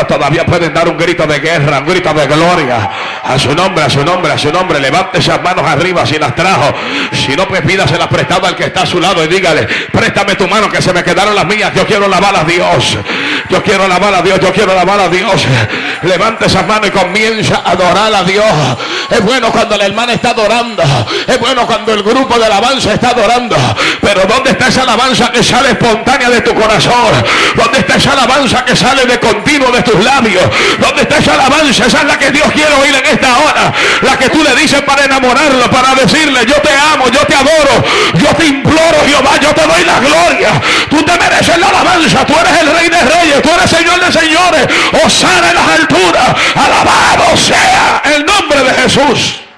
¿Cuántos todavía pueden dar un grito de guerra, un grito de gloria? A su nombre, a su nombre, a su nombre. Levante esas manos arriba si las trajo. Si no, pues pídaselas prestado al que está a su lado y dígale, préstame tu mano que se me quedaron las mías. Yo quiero lavar a Dios. Yo quiero lavar a Dios. Yo quiero lavar a Dios. Levante esas manos y comienza a adorar a Dios. Es bueno cuando la hermana está adorando. Es bueno cuando el grupo de alabanza está adorando. Pero ¿dónde está esa alabanza que sale espontánea de tu corazón? ¿Dónde está esa alabanza que sale de continuo de tus labios? ¿Dónde está esa alabanza? Esa es la que Dios quiere oír en esta hora. La que tú le dices para enamorarlo, para decirle, yo te amo, yo te adoro, yo te imploro, Jehová, yo te doy la gloria. Tú te mereces la alabanza, tú eres el rey de reyes, tú eres señor de señores. Osana en las alturas, alabado sea el nombre de Jesús.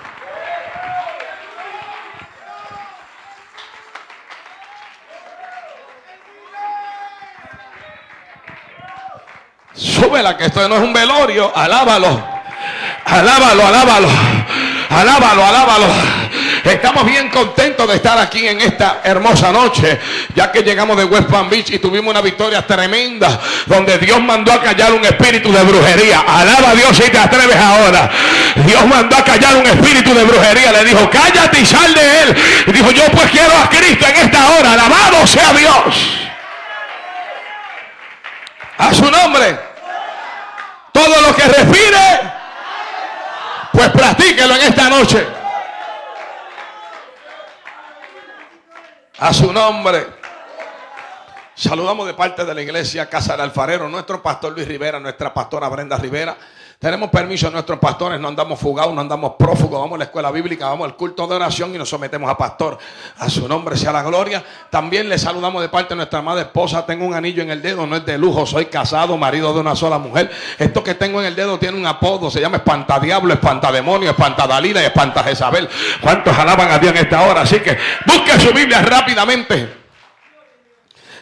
Súbela, que esto no es un velorio. Alábalo. Alábalo, alábalo. Alábalo, alábalo. Estamos bien contentos de estar aquí en esta hermosa noche, ya que llegamos de West Palm Beach y tuvimos una victoria tremenda, donde Dios mandó a callar un espíritu de brujería. Alaba a Dios si te atreves ahora. Dios mandó a callar un espíritu de brujería. Le dijo, cállate y sal de él. Y dijo, yo pues quiero a Cristo en esta hora. Alabado sea Dios. A su nombre. Todo lo que respire, pues practíquelo en esta noche. A su nombre. Saludamos de parte de la iglesia Casa del Alfarero, nuestro pastor Luis Rivera, nuestra pastora Brenda Rivera. Tenemos permiso de nuestros pastores, no andamos fugados, no andamos prófugos, vamos a la escuela bíblica, vamos al culto de oración y nos sometemos a pastor. A su nombre sea la gloria. También le saludamos de parte de nuestra amada esposa. Tengo un anillo en el dedo, no es de lujo, soy casado, marido de una sola mujer. Esto que tengo en el dedo tiene un apodo, se llama espantadiablo, espantademonios, espantadalila y espantajezabel. ¿Cuántos alaban a Dios en esta hora? Así que busque su Biblia rápidamente.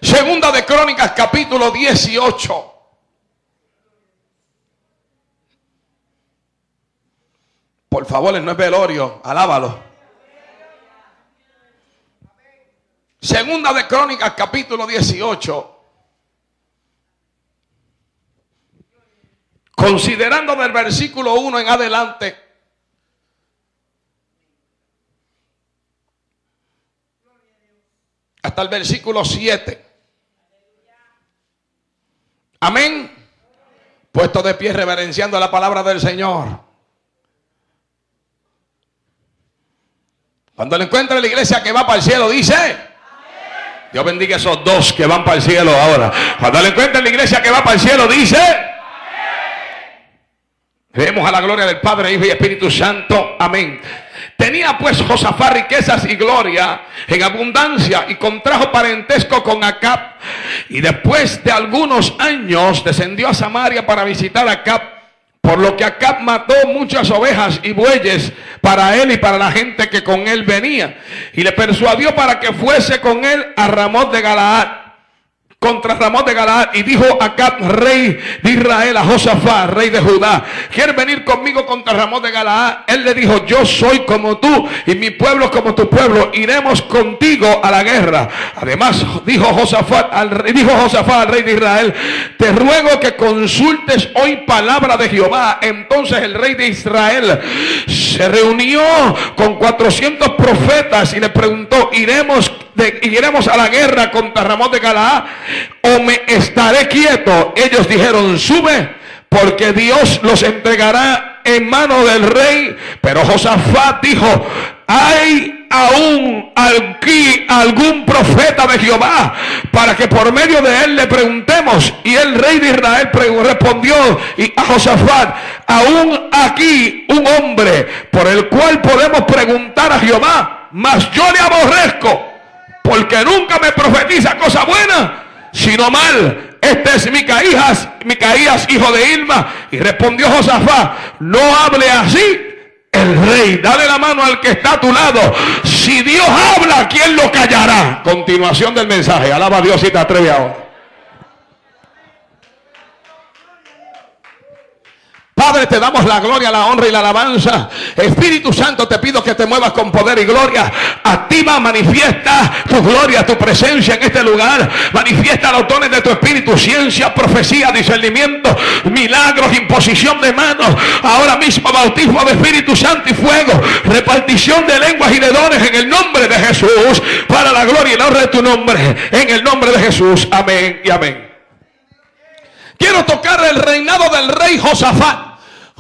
Segunda de Crónicas, capítulo 18. Por favor, no es velorio, alábalo. Segunda de Crónicas, capítulo 18. Considerando del versículo 1 en adelante. Hasta el versículo 7. Amén. Puesto de pie reverenciando la palabra del Señor. Cuando le encuentre en la iglesia que va para el cielo, dice. Dios bendiga a esos dos que van para el cielo ahora. Cuando le encuentre en la iglesia que va para el cielo, dice. Creemos a la gloria del Padre, Hijo y Espíritu Santo. Amén. Tenía pues Josafat riquezas y gloria en abundancia y contrajo parentesco con Acab. Y después de algunos años descendió a Samaria para visitar a Acab. Por lo que Acab mató muchas ovejas y bueyes para él y para la gente que con él venía. Y le persuadió para que fuese con él a Ramón de Galaad contra Ramón de Galaad y dijo Acab, rey de Israel, a Josafat, rey de Judá, ¿quieres venir conmigo contra Ramón de Galaad? Él le dijo, yo soy como tú y mi pueblo como tu pueblo, iremos contigo a la guerra. Además, dijo Josafat al, dijo Josafat al rey de Israel, te ruego que consultes hoy palabra de Jehová. Entonces el rey de Israel se reunió con 400 profetas y le preguntó, iremos de, iremos a la guerra contra Ramón de Galaad o me estaré quieto. Ellos dijeron, sube, porque Dios los entregará en mano del rey. Pero Josafat dijo, hay aún aquí algún profeta de Jehová para que por medio de él le preguntemos. Y el rey de Israel respondió a Josafat, aún aquí un hombre por el cual podemos preguntar a Jehová, mas yo le aborrezco porque nunca me profetiza cosa buena, sino mal. este es Micaías, Micaías, hijo de Ilma. Y respondió Josafá, no hable así el rey. Dale la mano al que está a tu lado. Si Dios habla, ¿quién lo callará? Continuación del mensaje. Alaba a Dios si te atreve ahora. Padre, te damos la gloria, la honra y la alabanza. Espíritu Santo, te pido que te muevas con poder y gloria. Activa, manifiesta tu gloria, tu presencia en este lugar. Manifiesta los dones de tu espíritu, ciencia, profecía, discernimiento, milagros, imposición de manos. Ahora mismo bautismo de Espíritu Santo y fuego. Repartición de lenguas y de dones en el nombre de Jesús. Para la gloria y la honra de tu nombre. En el nombre de Jesús. Amén y amén. Quiero tocar el reinado del rey Josafat.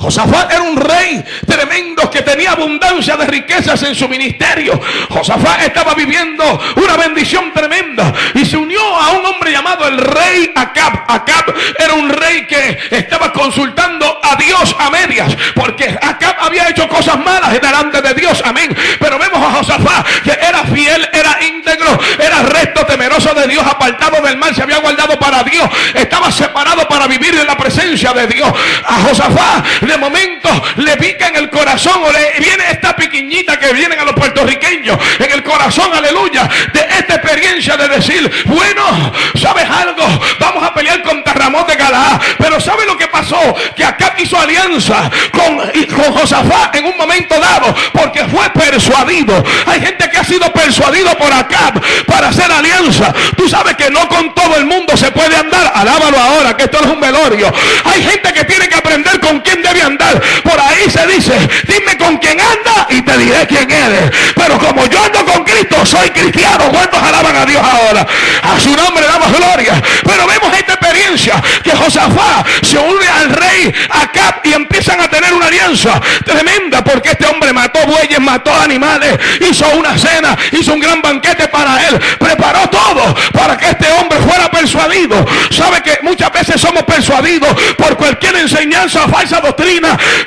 Josafat era un rey tremendo que tenía abundancia de riquezas en su ministerio. Josafat estaba viviendo una bendición tremenda y se unió a un hombre llamado el rey Acab. Acab era un rey que estaba consultando a Dios a medias porque Acab había hecho cosas malas delante de Dios. Amén. Pero vemos a Josafat que era fiel, era íntegro, era recto, temeroso de Dios, apartado del mal, se había guardado para Dios, estaba separado para vivir en la presencia de Dios. A Josafat de momento le pica en el corazón o le viene esta piquiñita que vienen a los puertorriqueños en el corazón, aleluya, de esta experiencia de decir, bueno, ¿sabes algo? Vamos a pelear contra Ramón de Galaá. Pero ¿sabe lo que pasó? Que acá hizo alianza con, con Josafat en un momento dado porque fue persuadido. Hay gente que ha sido persuadido por acá para hacer alianza. Tú sabes que no con todo el mundo se puede andar. Alábalo ahora, que esto es un velorio. Hay gente que tiene que aprender con quién debe andar. Por ahí se dice, dime con quién anda y te diré quién eres. Pero como yo ando con Cristo, soy cristiano. ¿Cuántos alaban a Dios ahora? A su nombre damos gloria. Pero vemos esta experiencia que Josafá se une al rey Acab y empiezan a tener una alianza tremenda porque este hombre mató bueyes, mató animales, hizo una cena, hizo un gran banquete para él, preparó todo para que este hombre fuera persuadido. Sabe que muchas veces somos persuadidos por cualquier enseñanza, falsa doctrina,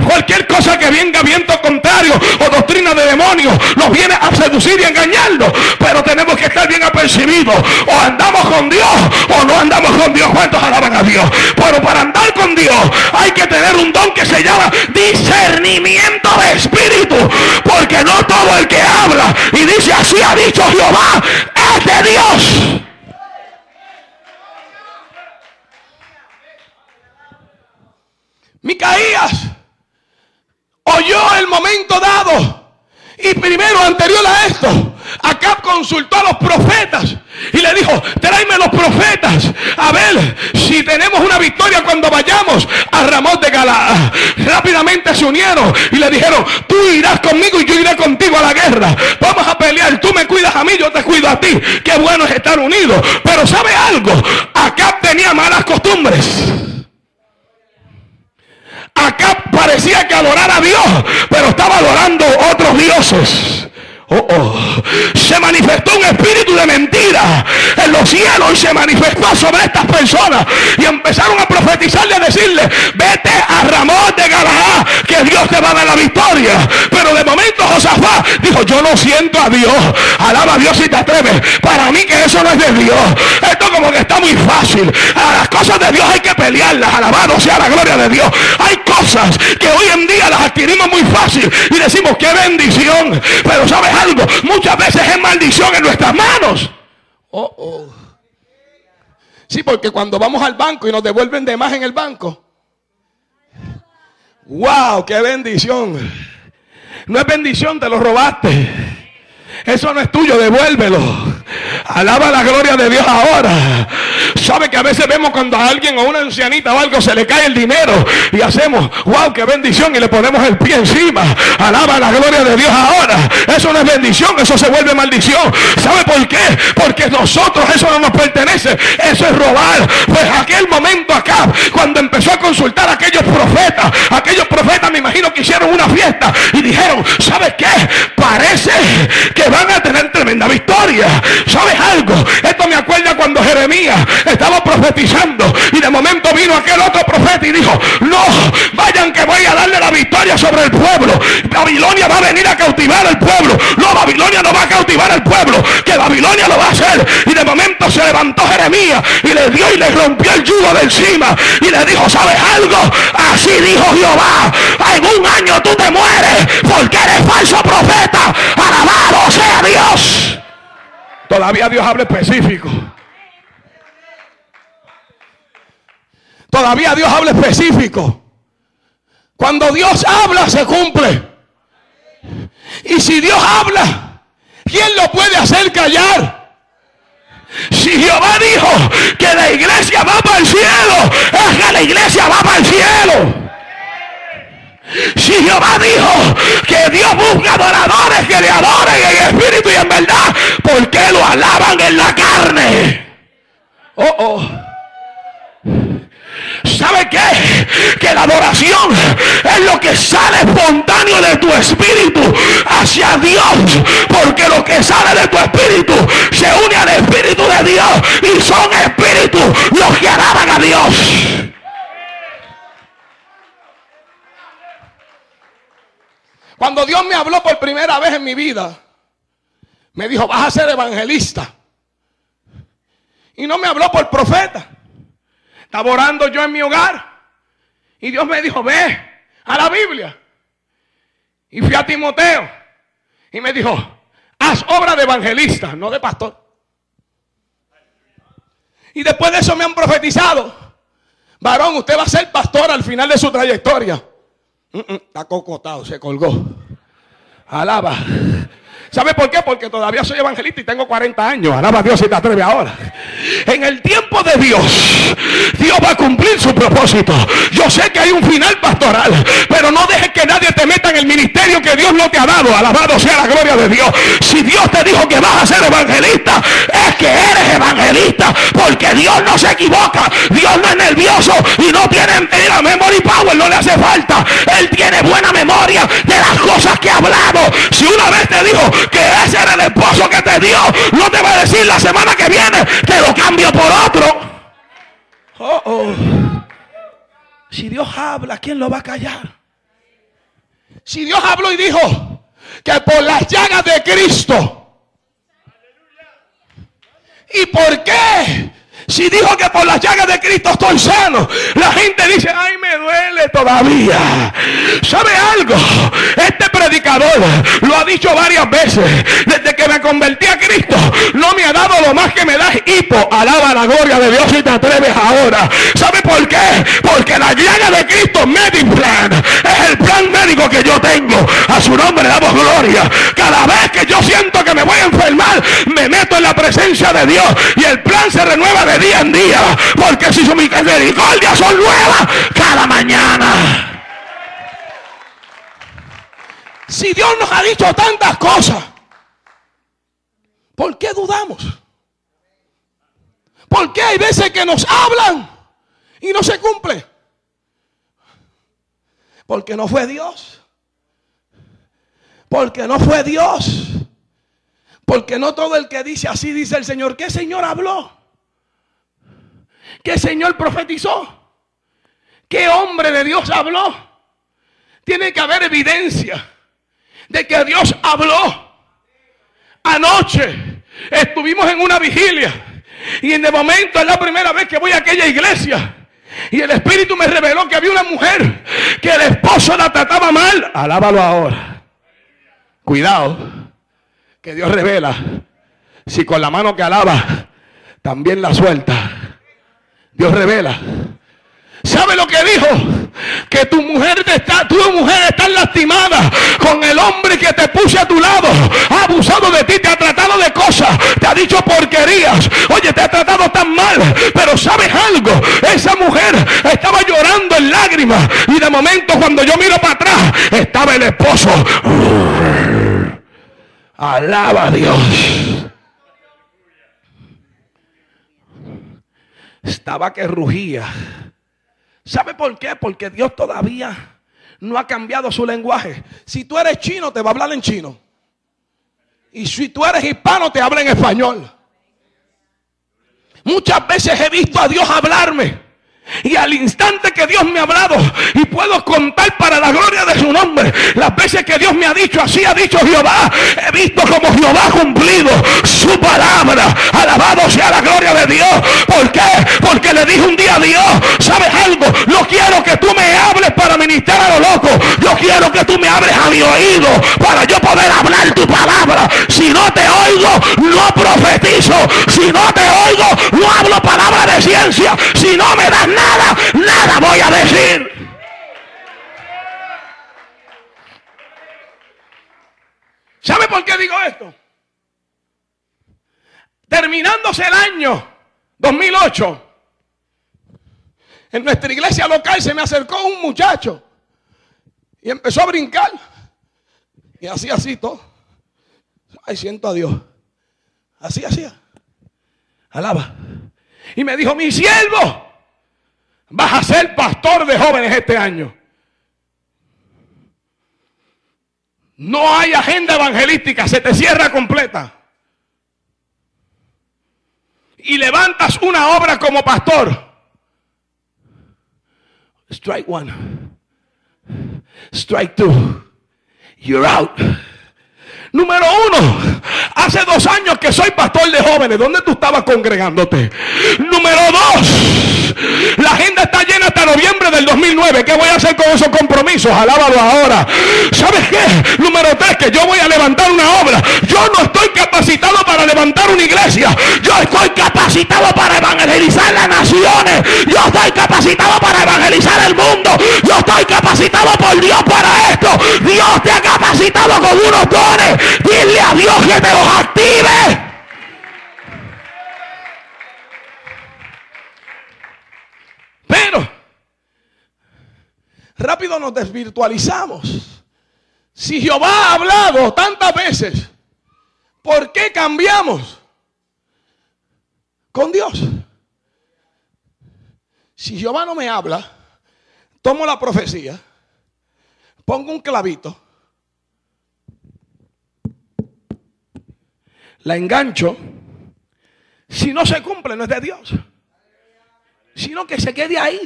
cualquier cosa que venga viento contrario o doctrina de demonios, nos viene a seducir y engañarnos. Pero tenemos que estar bien apercibidos. O andamos con Dios o no andamos con Dios. ¿Cuántos alaban a Dios? Pero para andar con Dios hay que tener un don que se llama discernimiento de espíritu. Porque no todo el que habla y dice así ha dicho Jehová es de Dios. Micaías oyó el momento dado. Y primero, anterior a esto, Acab consultó a los profetas y le dijo, tráeme los profetas a ver si tenemos una victoria cuando vayamos a Ramón de Galaad. Rápidamente se unieron y le dijeron, tú irás conmigo y yo iré contigo a la guerra. Vamos a pelear, tú me cuidas a mí, yo te cuido a ti. Qué bueno es estar unidos. Pero ¿sabe algo? Acab tenía malas costumbres. Acá parecía que adorara a Dios, pero estaba adorando otros dioses. Oh, oh. Se manifestó un espíritu de mentira en los cielos y se manifestó sobre estas personas. Y empezaron a profetizarle a decirle, vete a Ramón de Galaad, que Dios te va a dar la victoria. Pero de momento Josafá dijo, yo no siento a Dios. Alaba a Dios si te atreves. Para mí que eso no es de Dios. Esto como que está muy fácil. A las cosas de Dios hay que pelearlas. Alabado sea la gloria de Dios. Hay cosas que hoy en día las adquirimos muy fácil y decimos, qué bendición. Pero sabes algo, muchas veces es maldición en nuestras manos. Oh, oh. Sí, porque cuando vamos al banco y nos devuelven de más en el banco. Wow, qué bendición. No es bendición, te lo robaste. Eso no es tuyo, devuélvelo. Alaba la gloria de Dios ahora. Sabe que a veces vemos cuando a alguien o una ancianita o algo se le cae el dinero y hacemos, wow, qué bendición y le ponemos el pie encima. Alaba la gloria de Dios ahora. Eso no es bendición, eso se vuelve maldición. ¿Sabe por qué? Porque nosotros eso no nos pertenece. Eso es robar. Pues aquel momento acá, cuando empezó a consultar a aquellos profetas, aquellos profetas me imagino que hicieron una fiesta y dijeron, ¿sabe qué? Parece que van a tener tremenda victoria. ¿Sabes algo? Esto me acuerda cuando Jeremías estaba profetizando y de momento vino aquel otro profeta y dijo, no, vayan que voy a darle la victoria sobre el pueblo. Babilonia va a venir a cautivar al pueblo. No, Babilonia no va a cautivar al pueblo, que Babilonia lo va a hacer. Y de momento se levantó Jeremías y le dio y le rompió el yugo de encima. Y le dijo, ¿sabes algo? Así dijo Jehová, en un año tú te mueres porque eres falso profeta. Alabado sea Dios. Todavía Dios habla específico. Todavía Dios habla específico. Cuando Dios habla, se cumple. Y si Dios habla, ¿quién lo puede hacer callar? Si Jehová dijo que la iglesia va para el cielo, es que la iglesia va para el cielo. Si Jehová dijo que Dios busca adoradores que le adoren en espíritu y en verdad, ¿por qué lo alaban en la carne? Oh, oh. ¿Sabe qué? Que la adoración es lo que sale espontáneo de tu espíritu hacia Dios. Porque lo que sale de tu espíritu se une al espíritu de Dios. Y son espíritus los que alaban a Dios. Cuando Dios me habló por primera vez en mi vida, me dijo, vas a ser evangelista. Y no me habló por profeta. Estaba orando yo en mi hogar. Y Dios me dijo, ve a la Biblia. Y fui a Timoteo. Y me dijo, haz obra de evangelista, no de pastor. Y después de eso me han profetizado. Varón, usted va a ser pastor al final de su trayectoria. Mm, mm, está cocotado, se colgó. Alaba. ¿Sabe por qué? Porque todavía soy evangelista y tengo 40 años. Alaba a Dios si te atreve ahora. En el tiempo de Dios, Dios va a cumplir su propósito. Yo sé que hay un final pastoral, pero no dejes que nadie te meta en el ministerio que Dios no te ha dado. Alabado sea la gloria de Dios. Si Dios te dijo que vas a ser evangelista, es que eres evangelista, porque Dios no se equivoca. Dios no es nervioso y no tiene la memory power, no le hace falta. Él tiene buena memoria de las cosas que ha hablado. Si una vez te dijo que ese era el esposo que te dio, no te va a decir la semana que viene, te lo cambio por otro. Oh, oh. Si Dios habla, ¿quién lo va a callar? Si Dios habló y dijo que por las llagas de Cristo. ¿Y por qué? Si dijo que por las llagas de Cristo estoy sano, la gente dice, ay, me duele todavía. ¿Sabe algo? Este predicador lo ha dicho varias veces. Desde que me convertí a Cristo, no me ha dado lo más que me da hipo. Alaba la gloria de Dios y te atreves ahora. ¿Sabe por qué? Porque la llaga de Cristo, Mediplan, es el plan médico que yo tengo. A su nombre le damos gloria. Cada vez que yo siento que me voy a enfermar, me meto en la presencia de Dios y el plan se renueva de día en día. Porque si su misericordia son nuevas cada mañana. Si Dios nos ha dicho tantas cosas, ¿por qué dudamos? ¿Por qué hay veces que nos hablan y no se cumple? Porque no fue Dios. Porque no fue Dios. Porque no todo el que dice así dice el Señor. ¿Qué Señor habló? ¿Qué Señor profetizó? ¿Qué hombre de Dios habló? Tiene que haber evidencia de que Dios habló. Anoche estuvimos en una vigilia y en de momento es la primera vez que voy a aquella iglesia. Y el Espíritu me reveló que había una mujer que el esposo la trataba mal. Alábalo ahora. Cuidado, que Dios revela. Si con la mano que alaba, también la suelta. Dios revela. ¿Sabe lo que dijo? Que tu mujer está, tu mujer está lastimada con el hombre que te puse a tu lado. Ha abusado de ti, te ha tratado de cosas, te ha dicho porquerías. Oye, te ha tratado tan mal. Pero sabes algo, esa mujer estaba llorando en lágrimas. Y de momento cuando yo miro para atrás, estaba el esposo. Alaba a Dios. estaba que rugía. ¿Sabe por qué? Porque Dios todavía no ha cambiado su lenguaje. Si tú eres chino, te va a hablar en chino. Y si tú eres hispano, te habla en español. Muchas veces he visto a Dios hablarme Y al instante que Dios me ha hablado y puedo contar para la gloria de su nombre, las veces que Dios me ha dicho, así ha dicho Jehová, he visto como Jehová ha cumplido su palabra. Alabado sea la gloria de Dios. ¿Por qué? Porque le dije un día a Dios, ¿sabes algo? No quiero que tú me hables para ministrar a lo loco. Yo quiero que tú me hables a mi oído para yo poder hablar tu palabra. Si no te oigo, no profetizo. Si no te oigo, no hablo palabra Si no me das nada nada, voy a decir. ¿Sabe por qué digo esto? Terminándose el año 2008, en nuestra iglesia local se me acercó un muchacho y empezó a brincar. Y así, así todo. Ay, siento a Dios. Así hacía. Alaba. Y me dijo, mi siervo, Vas a ser pastor de jóvenes este año. No hay agenda evangelística, se te cierra completa. Y levantas una obra como pastor. Strike one. Strike two. You're out. Número uno, hace dos años que soy pastor de jóvenes. ¿Dónde tú estabas congregándote? Número dos, la agenda está llena hasta noviembre del 2009. ¿Qué voy a hacer con esos compromisos? Alábalo ahora. ¿Sabes qué? Número tres, que yo voy a levantar una obra. Yo no estoy capacitado para levantar una iglesia. Yo estoy capacitado para evangelizar las naciones. Yo estoy capacitado para evangelizar el mundo. Yo estoy capacitado por Dios para esto. Dios te ha capacitado con unos dones Dile a Dios que te los active. Pero rápido nos desvirtualizamos. Si Jehová ha hablado tantas veces, ¿por qué cambiamos con Dios? Si Jehová no me habla, tomo la profecía, pongo un clavito la engancho, si no se cumple no es de Dios, sino que se quede ahí,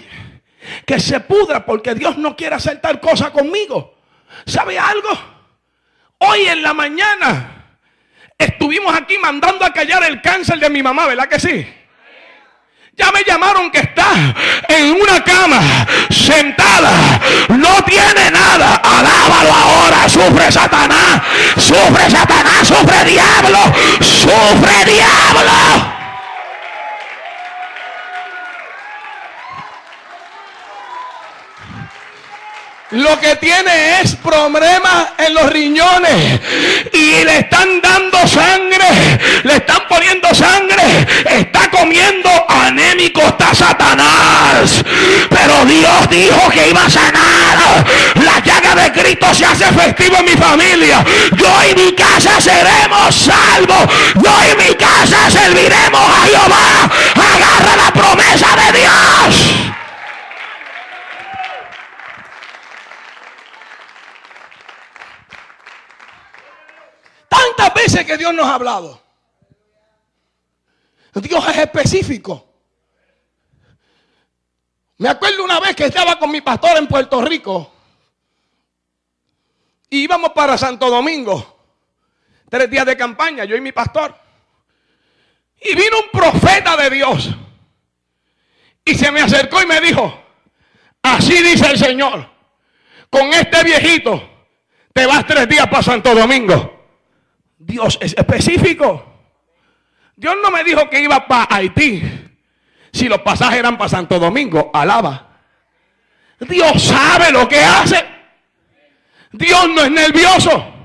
que se pudra porque Dios no quiere hacer tal cosa conmigo. ¿Sabe algo? Hoy en la mañana estuvimos aquí mandando a callar el cáncer de mi mamá, ¿verdad que sí? Ya me llamaron que está en una cama, sentada. No tiene nada. Alábalo ahora. Sufre Satanás. Sufre Satanás. Sufre diablo. Sufre diablo. Lo que tiene es problemas en los riñones y le están dando sangre, le están poniendo sangre, está comiendo anémico, está Satanás. Pero Dios dijo que iba a sanar. La llaga de Cristo se hace efectivo en mi familia. Yo y mi casa seremos salvos. Yo y mi casa serviremos a Jehová. Agarra la promesa de Dios. Tantas veces que Dios nos ha hablado. Dios es específico. Me acuerdo una vez que estaba con mi pastor en Puerto Rico. Y íbamos para Santo Domingo. Tres días de campaña, yo y mi pastor. Y vino un profeta de Dios. Y se me acercó y me dijo, así dice el Señor, con este viejito te vas tres días para Santo Domingo. Dios es específico. Dios no me dijo que iba para Haití. Si los pasajes eran para Santo Domingo, alaba. Dios sabe lo que hace. Dios no es nervioso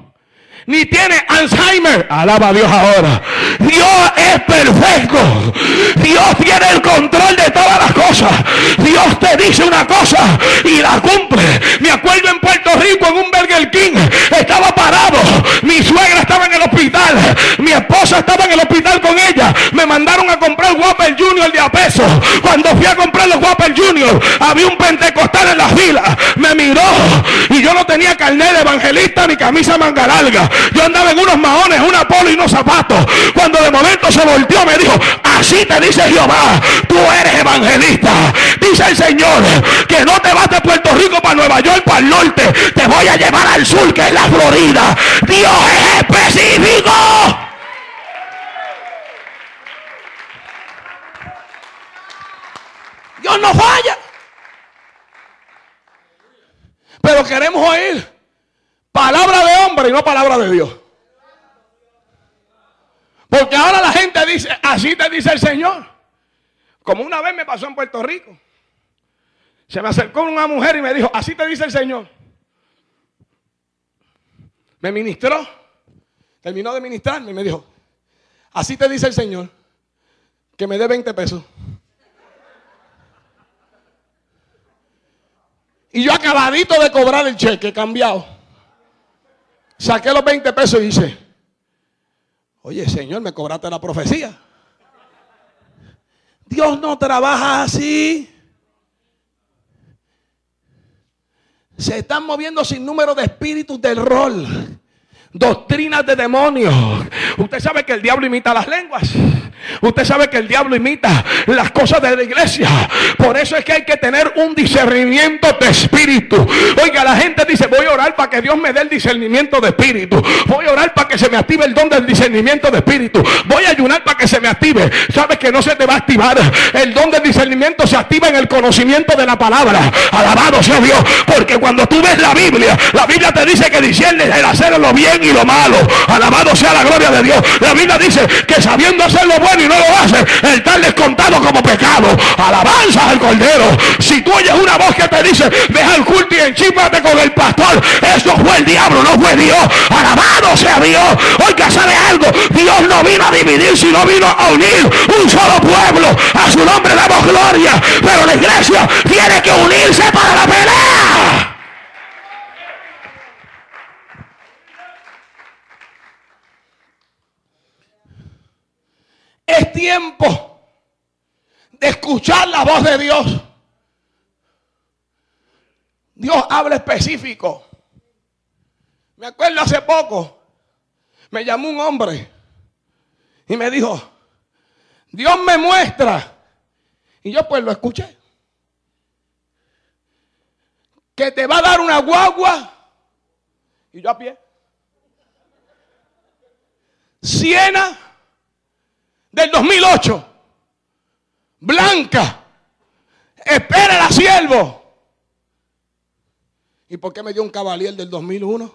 ni tiene Alzheimer. Alaba a Dios ahora. Dios es perfecto. Dios tiene el control de todas las cosas. Dios te dice una cosa y la cumple. Me acuerdo en Puerto Rico en un Burger King. Estaba parado. Mi suegra estaba en el hospital. Mi esposa estaba en el hospital con ella. Me mandaron a comprar Whopper Junior de a peso. Cuando fui a comprar los Whopper Junior, había un pentecostal en la fila. Me miró y yo no tenía carnet de evangelista ni camisa manga larga. Yo andaba en unos maones, una polo y unos zapatos. Cuando de momento se volteó, me dijo, Así te dice Jehová, tú eres evangelista. Dice el Señor que no te vas de Puerto Rico para Nueva York, para el norte. Te voy a llevar al sur, que es la Florida. Dios es específico. Dios no falla. Pero queremos oír palabra de hombre y no palabra de Dios. Porque ahora la gente dice, así te dice el Señor. Como una vez me pasó en Puerto Rico. Se me acercó una mujer y me dijo, así te dice el Señor. Me ministró. Terminó de ministrarme y me dijo, así te dice el Señor, que me dé 20 pesos. Y yo acabadito de cobrar el cheque, cambiado. Saqué los 20 pesos y dice, oye Señor, me cobraste la profecía. Dios no trabaja así. Se están moviendo sin número de espíritus del rol. Doctrinas de demonios. Usted sabe que el diablo imita las lenguas. Usted sabe que el diablo imita las cosas de la iglesia. Por eso es que hay que tener un discernimiento de espíritu. Oiga, la gente dice, voy a orar para que Dios me dé el discernimiento de espíritu. Voy a orar para que se me active el don del discernimiento de espíritu. Voy a ayunar para que se me active. Sabes que no se te va a activar. El don del discernimiento se activa en el conocimiento de la palabra. Alabado sea Dios. Porque cuando tú ves la Biblia, la Biblia te dice que disciernes el hacer lo y lo malo. Alabado sea la gloria de Dios. La Biblia dice que sabiendo hacer lo bueno y no lo hace, el tal es contado como pecado. Alabanza al Cordero. Si tú oyes una voz que te dice, deja el culto y enchípate con el pastor, eso fue el diablo, no fue Dios. Alabado sea Dios. Oiga, ¿sabe algo? Dios no vino a dividir, sino vino a unir un solo pueblo. A su nombre damos gloria. Pero la iglesia tiene que unirse para la pelea. Es tiempo de escuchar la voz de Dios. Dios habla específico. Me acuerdo hace poco, me llamó un hombre y me dijo, Dios me muestra. Y yo pues lo escuché. Que te va a dar una guagua. Y yo a pie. Siena del 2008. Blanca. Espera a siervo. ¿Y por qué me dio un caballero del 2001?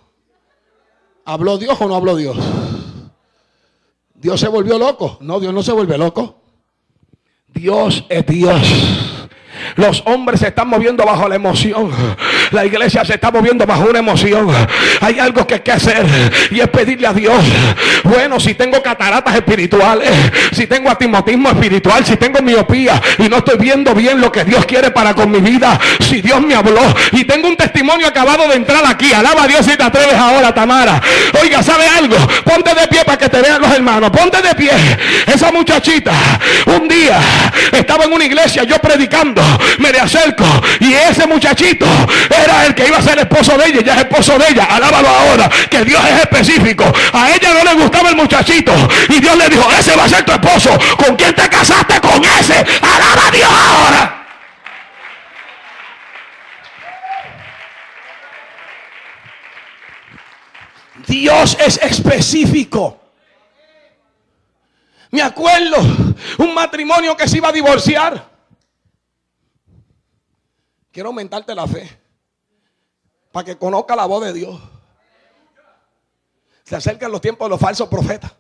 ¿Habló Dios o no habló Dios? ¿Dios se volvió loco? No, Dios no se vuelve loco. Dios es Dios. Los hombres se están moviendo bajo la emoción. La iglesia se está moviendo bajo una emoción. Hay algo que hay que hacer y es pedirle a Dios. Bueno, si tengo cataratas espirituales, si tengo atimotismo espiritual, si tengo miopía y no estoy viendo bien lo que Dios quiere para con mi vida, si Dios me habló y tengo un testimonio acabado de entrar aquí, alaba a Dios si te atreves ahora, Tamara. Oiga, ¿sabe algo? Ponte de pie para que te vean los hermanos. Ponte de pie. Esa muchachita, un día estaba en una iglesia yo predicando me le acerco y ese muchachito era el que iba a ser esposo de ella, ya es esposo de ella, alábalo ahora, que Dios es específico. A ella no le gustaba el muchachito y Dios le dijo, ese va a ser tu esposo. ¿Con quién te casaste? Con ese. Alaba a Dios ahora. Dios es específico. Me acuerdo un matrimonio que se iba a divorciar. Quiero aumentarte la fe. Para que conozca la voz de Dios. Se acercan los tiempos de los falsos profetas.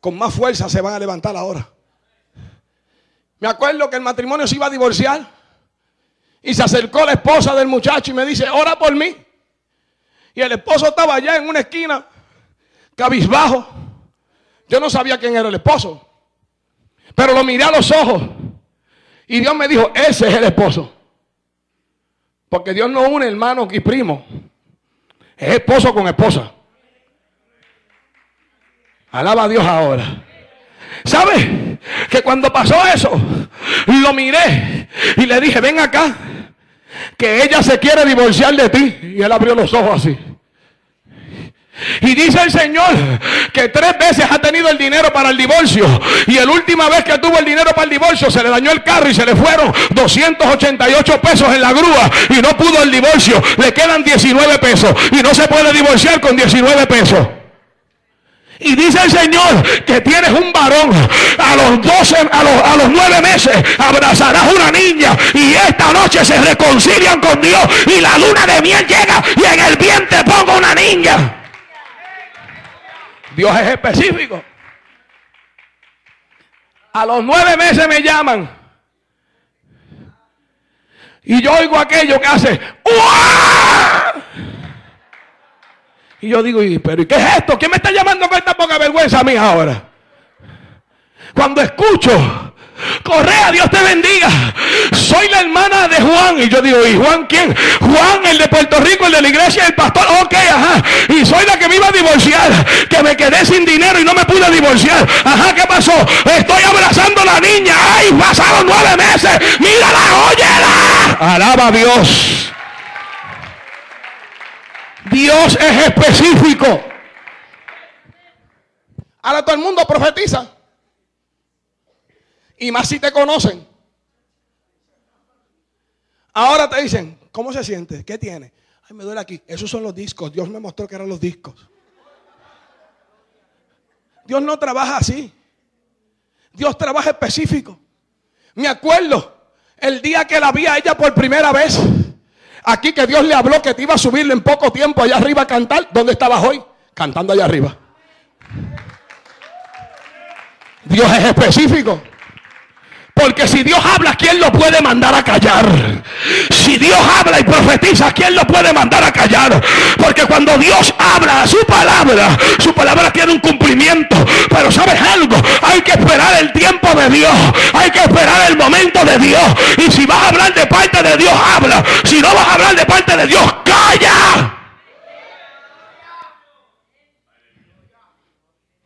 Con más fuerza se van a levantar ahora. Me acuerdo que el matrimonio se iba a divorciar. Y se acercó la esposa del muchacho y me dice, ora por mí. Y el esposo estaba allá en una esquina, cabizbajo. Yo no sabía quién era el esposo. Pero lo miré a los ojos. Y Dios me dijo, ese es el esposo. Porque Dios no une hermano y primo. Es esposo con esposa. Alaba a Dios ahora. ¿Sabe? Que cuando pasó eso, lo miré y le dije, ven acá, que ella se quiere divorciar de ti. Y él abrió los ojos así. Y dice el Señor que tres veces ha tenido el dinero para el divorcio. Y la última vez que tuvo el dinero para el divorcio se le dañó el carro y se le fueron 288 pesos en la grúa. Y no pudo el divorcio. Le quedan 19 pesos. Y no se puede divorciar con 19 pesos. Y dice el Señor que tienes un varón. A los 12, a los, a los 9 meses abrazarás una niña. Y esta noche se reconcilian con Dios. Y la luna de miel llega. Y en el vientre pongo una niña. Dios es específico. A los nueve meses me llaman. Y yo oigo aquello que hace. Y yo digo, pero ¿y qué es esto? ¿Quién me está llamando con esta poca vergüenza a ahora? Cuando escucho Correa, Dios te bendiga. Soy la hermana de Juan. Y yo digo, ¿y Juan quién? Juan, el de Puerto Rico, el de la iglesia, el pastor. Ok, ajá. Y soy la que me iba a divorciar. Que me quedé sin dinero y no me pude divorciar. Ajá, ¿qué pasó? Estoy abrazando a la niña. Ay, pasaron nueve meses. Mírala, óyela. Alaba a Dios. Dios es específico. Ahora todo el mundo profetiza. Y más si te conocen. Ahora te dicen, ¿cómo se siente? ¿Qué tiene? Ay, me duele aquí. Esos son los discos. Dios me mostró que eran los discos. Dios no trabaja así. Dios trabaja específico. Me acuerdo el día que la vi a ella por primera vez. Aquí que Dios le habló que te iba a subirle en poco tiempo allá arriba a cantar. ¿Dónde estabas hoy? Cantando allá arriba. Dios es específico. Porque si Dios habla, ¿quién lo puede mandar a callar? Si Dios habla y profetiza, ¿quién lo puede mandar a callar? Porque cuando Dios habla su palabra, su palabra tiene un cumplimiento. Pero ¿sabes algo? Hay que esperar el tiempo de Dios. Hay que esperar el momento de Dios. Y si vas a hablar de parte de Dios, habla. Si no vas a hablar de parte de Dios, calla.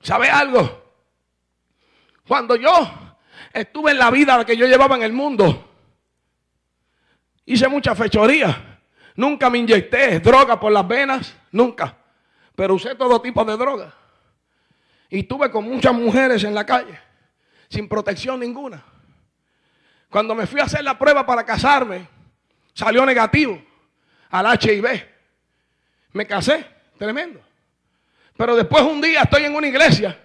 ¿Sabes algo? Cuando yo estuve en la vida que yo llevaba en el mundo. Hice mucha fechoría. Nunca me inyecté droga por las venas, nunca. Pero usé todo tipo de droga. Y estuve con muchas mujeres en la calle, sin protección ninguna. Cuando me fui a hacer la prueba para casarme, salió negativo al HIV. Me casé, tremendo. Pero después un día estoy en una iglesia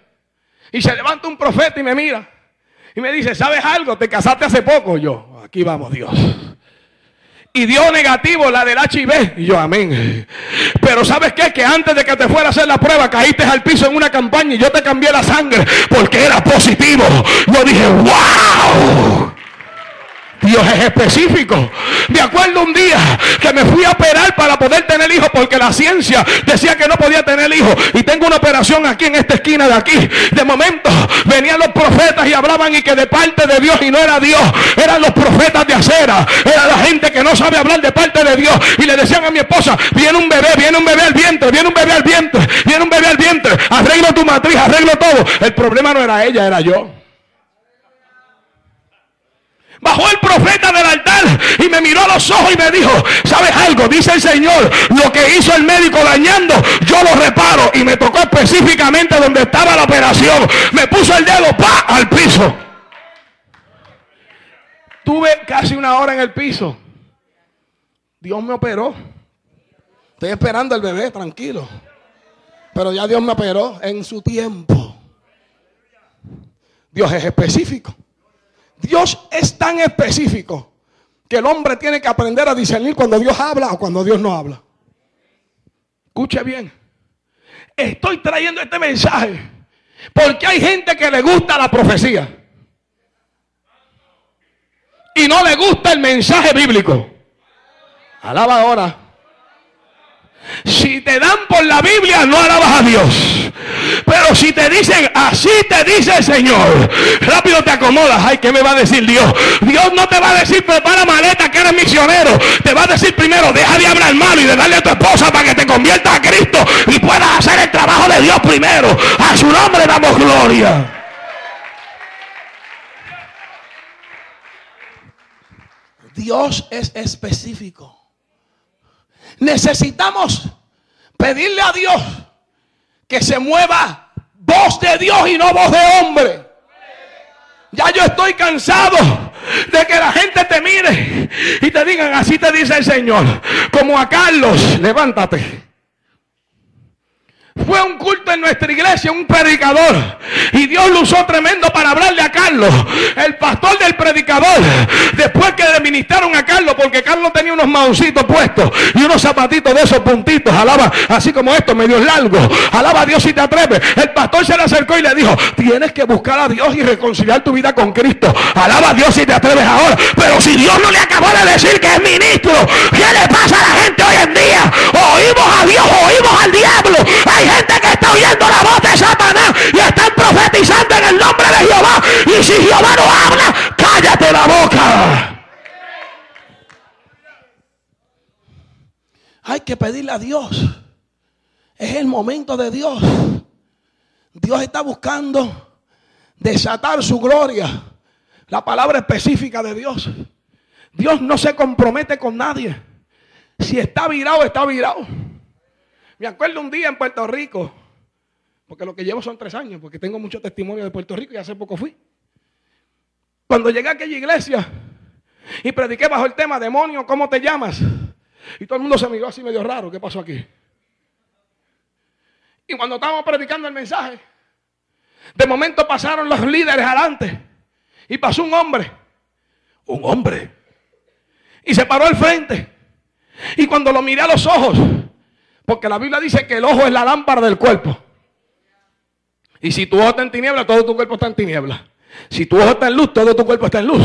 y se levanta un profeta y me mira y me dice, ¿sabes algo? Te casaste hace poco. Yo, aquí vamos Dios. Y dio negativo la del HIV. Y yo, amén. Pero ¿sabes qué? Que antes de que te fuera a hacer la prueba, caíste al piso en una campaña y yo te cambié la sangre porque era positivo. Yo dije, wow. Dios es específico. De acuerdo un día que me fui a operar para poder tener hijos porque la ciencia decía que no podía tener hijos. Y tengo una operación aquí en esta esquina de aquí. De momento venían los profetas y hablaban y que de parte de Dios y no era Dios. Eran los profetas de acera. Era la gente que no sabe hablar de parte de Dios. Y le decían a mi esposa, viene un bebé, viene un bebé al vientre, viene un bebé al vientre, viene un bebé al vientre. Arreglo tu matriz, arreglo todo. El problema no era ella, era yo. Bajó el profeta del altar y me miró a los ojos y me dijo, ¿sabes algo? Dice el Señor, lo que hizo el médico dañando, yo lo reparo. Y me tocó específicamente donde estaba la operación. Me puso el dedo, pa, al piso. Tuve casi una hora en el piso. Dios me operó. Estoy esperando al bebé, tranquilo. Pero ya Dios me operó en su tiempo. Dios es específico. Dios es tan específico que el hombre tiene que aprender a discernir cuando Dios habla o cuando Dios no habla. Escuche bien. Estoy trayendo este mensaje porque hay gente que le gusta la profecía y no le gusta el mensaje bíblico. Alaba ahora. Si te dan por la Biblia, no alabas a Dios. Pero si te dicen, así te dice el Señor, rápido te acomodas. Ay, ¿qué me va a decir Dios? Dios no te va a decir, prepara maleta que eres misionero. Te va a decir primero, deja de hablar malo y de darle a tu esposa para que te conviertas a Cristo y puedas hacer el trabajo de Dios primero. A su nombre damos gloria. Dios es específico. Necesitamos pedirle a Dios que se mueva voz de Dios y no voz de hombre. Ya yo estoy cansado de que la gente te mire y te digan, así te dice el Señor, como a Carlos, levántate. Fue un culto en nuestra iglesia, un predicador. Y Dios lo usó tremendo para hablarle a Carlos. El pastor del predicador. Después que le ministraron a Carlos, porque Carlos tenía unos mausitos puestos y unos zapatitos de esos puntitos. Alaba, así como esto, medio largo. Alaba a Dios si te atreves. El pastor se le acercó y le dijo: Tienes que buscar a Dios y reconciliar tu vida con Cristo. Alaba a Dios si te atreves ahora. Pero si Dios no le acabó de decir que es ministro, ¿qué le pasa a la gente hoy en día? Oímos a Dios, oímos al diablo. Hay gente que está oyendo la voz de Satanás y están profetizando en el nombre de Jehová. Y si Jehová no habla, cállate la boca. Hay que pedirle a Dios. Es el momento de Dios. Dios está buscando desatar su gloria. La palabra específica de Dios. Dios no se compromete con nadie. Si está virado, está virado. Me acuerdo un día en Puerto Rico, porque lo que llevo son tres años, porque tengo mucho testimonio de Puerto Rico y hace poco fui. Cuando llegué a aquella iglesia y prediqué bajo el tema, demonio, ¿cómo te llamas? Y todo el mundo se miró así medio raro, ¿qué pasó aquí? Y cuando estábamos predicando el mensaje, de momento pasaron los líderes adelante y pasó un hombre, un hombre, y se paró al frente. Y cuando lo miré a los ojos, porque la Biblia dice que el ojo es la lámpara del cuerpo. Y si tu ojo está en tiniebla, todo tu cuerpo está en tiniebla. Si tu ojo está en luz, todo tu cuerpo está en luz.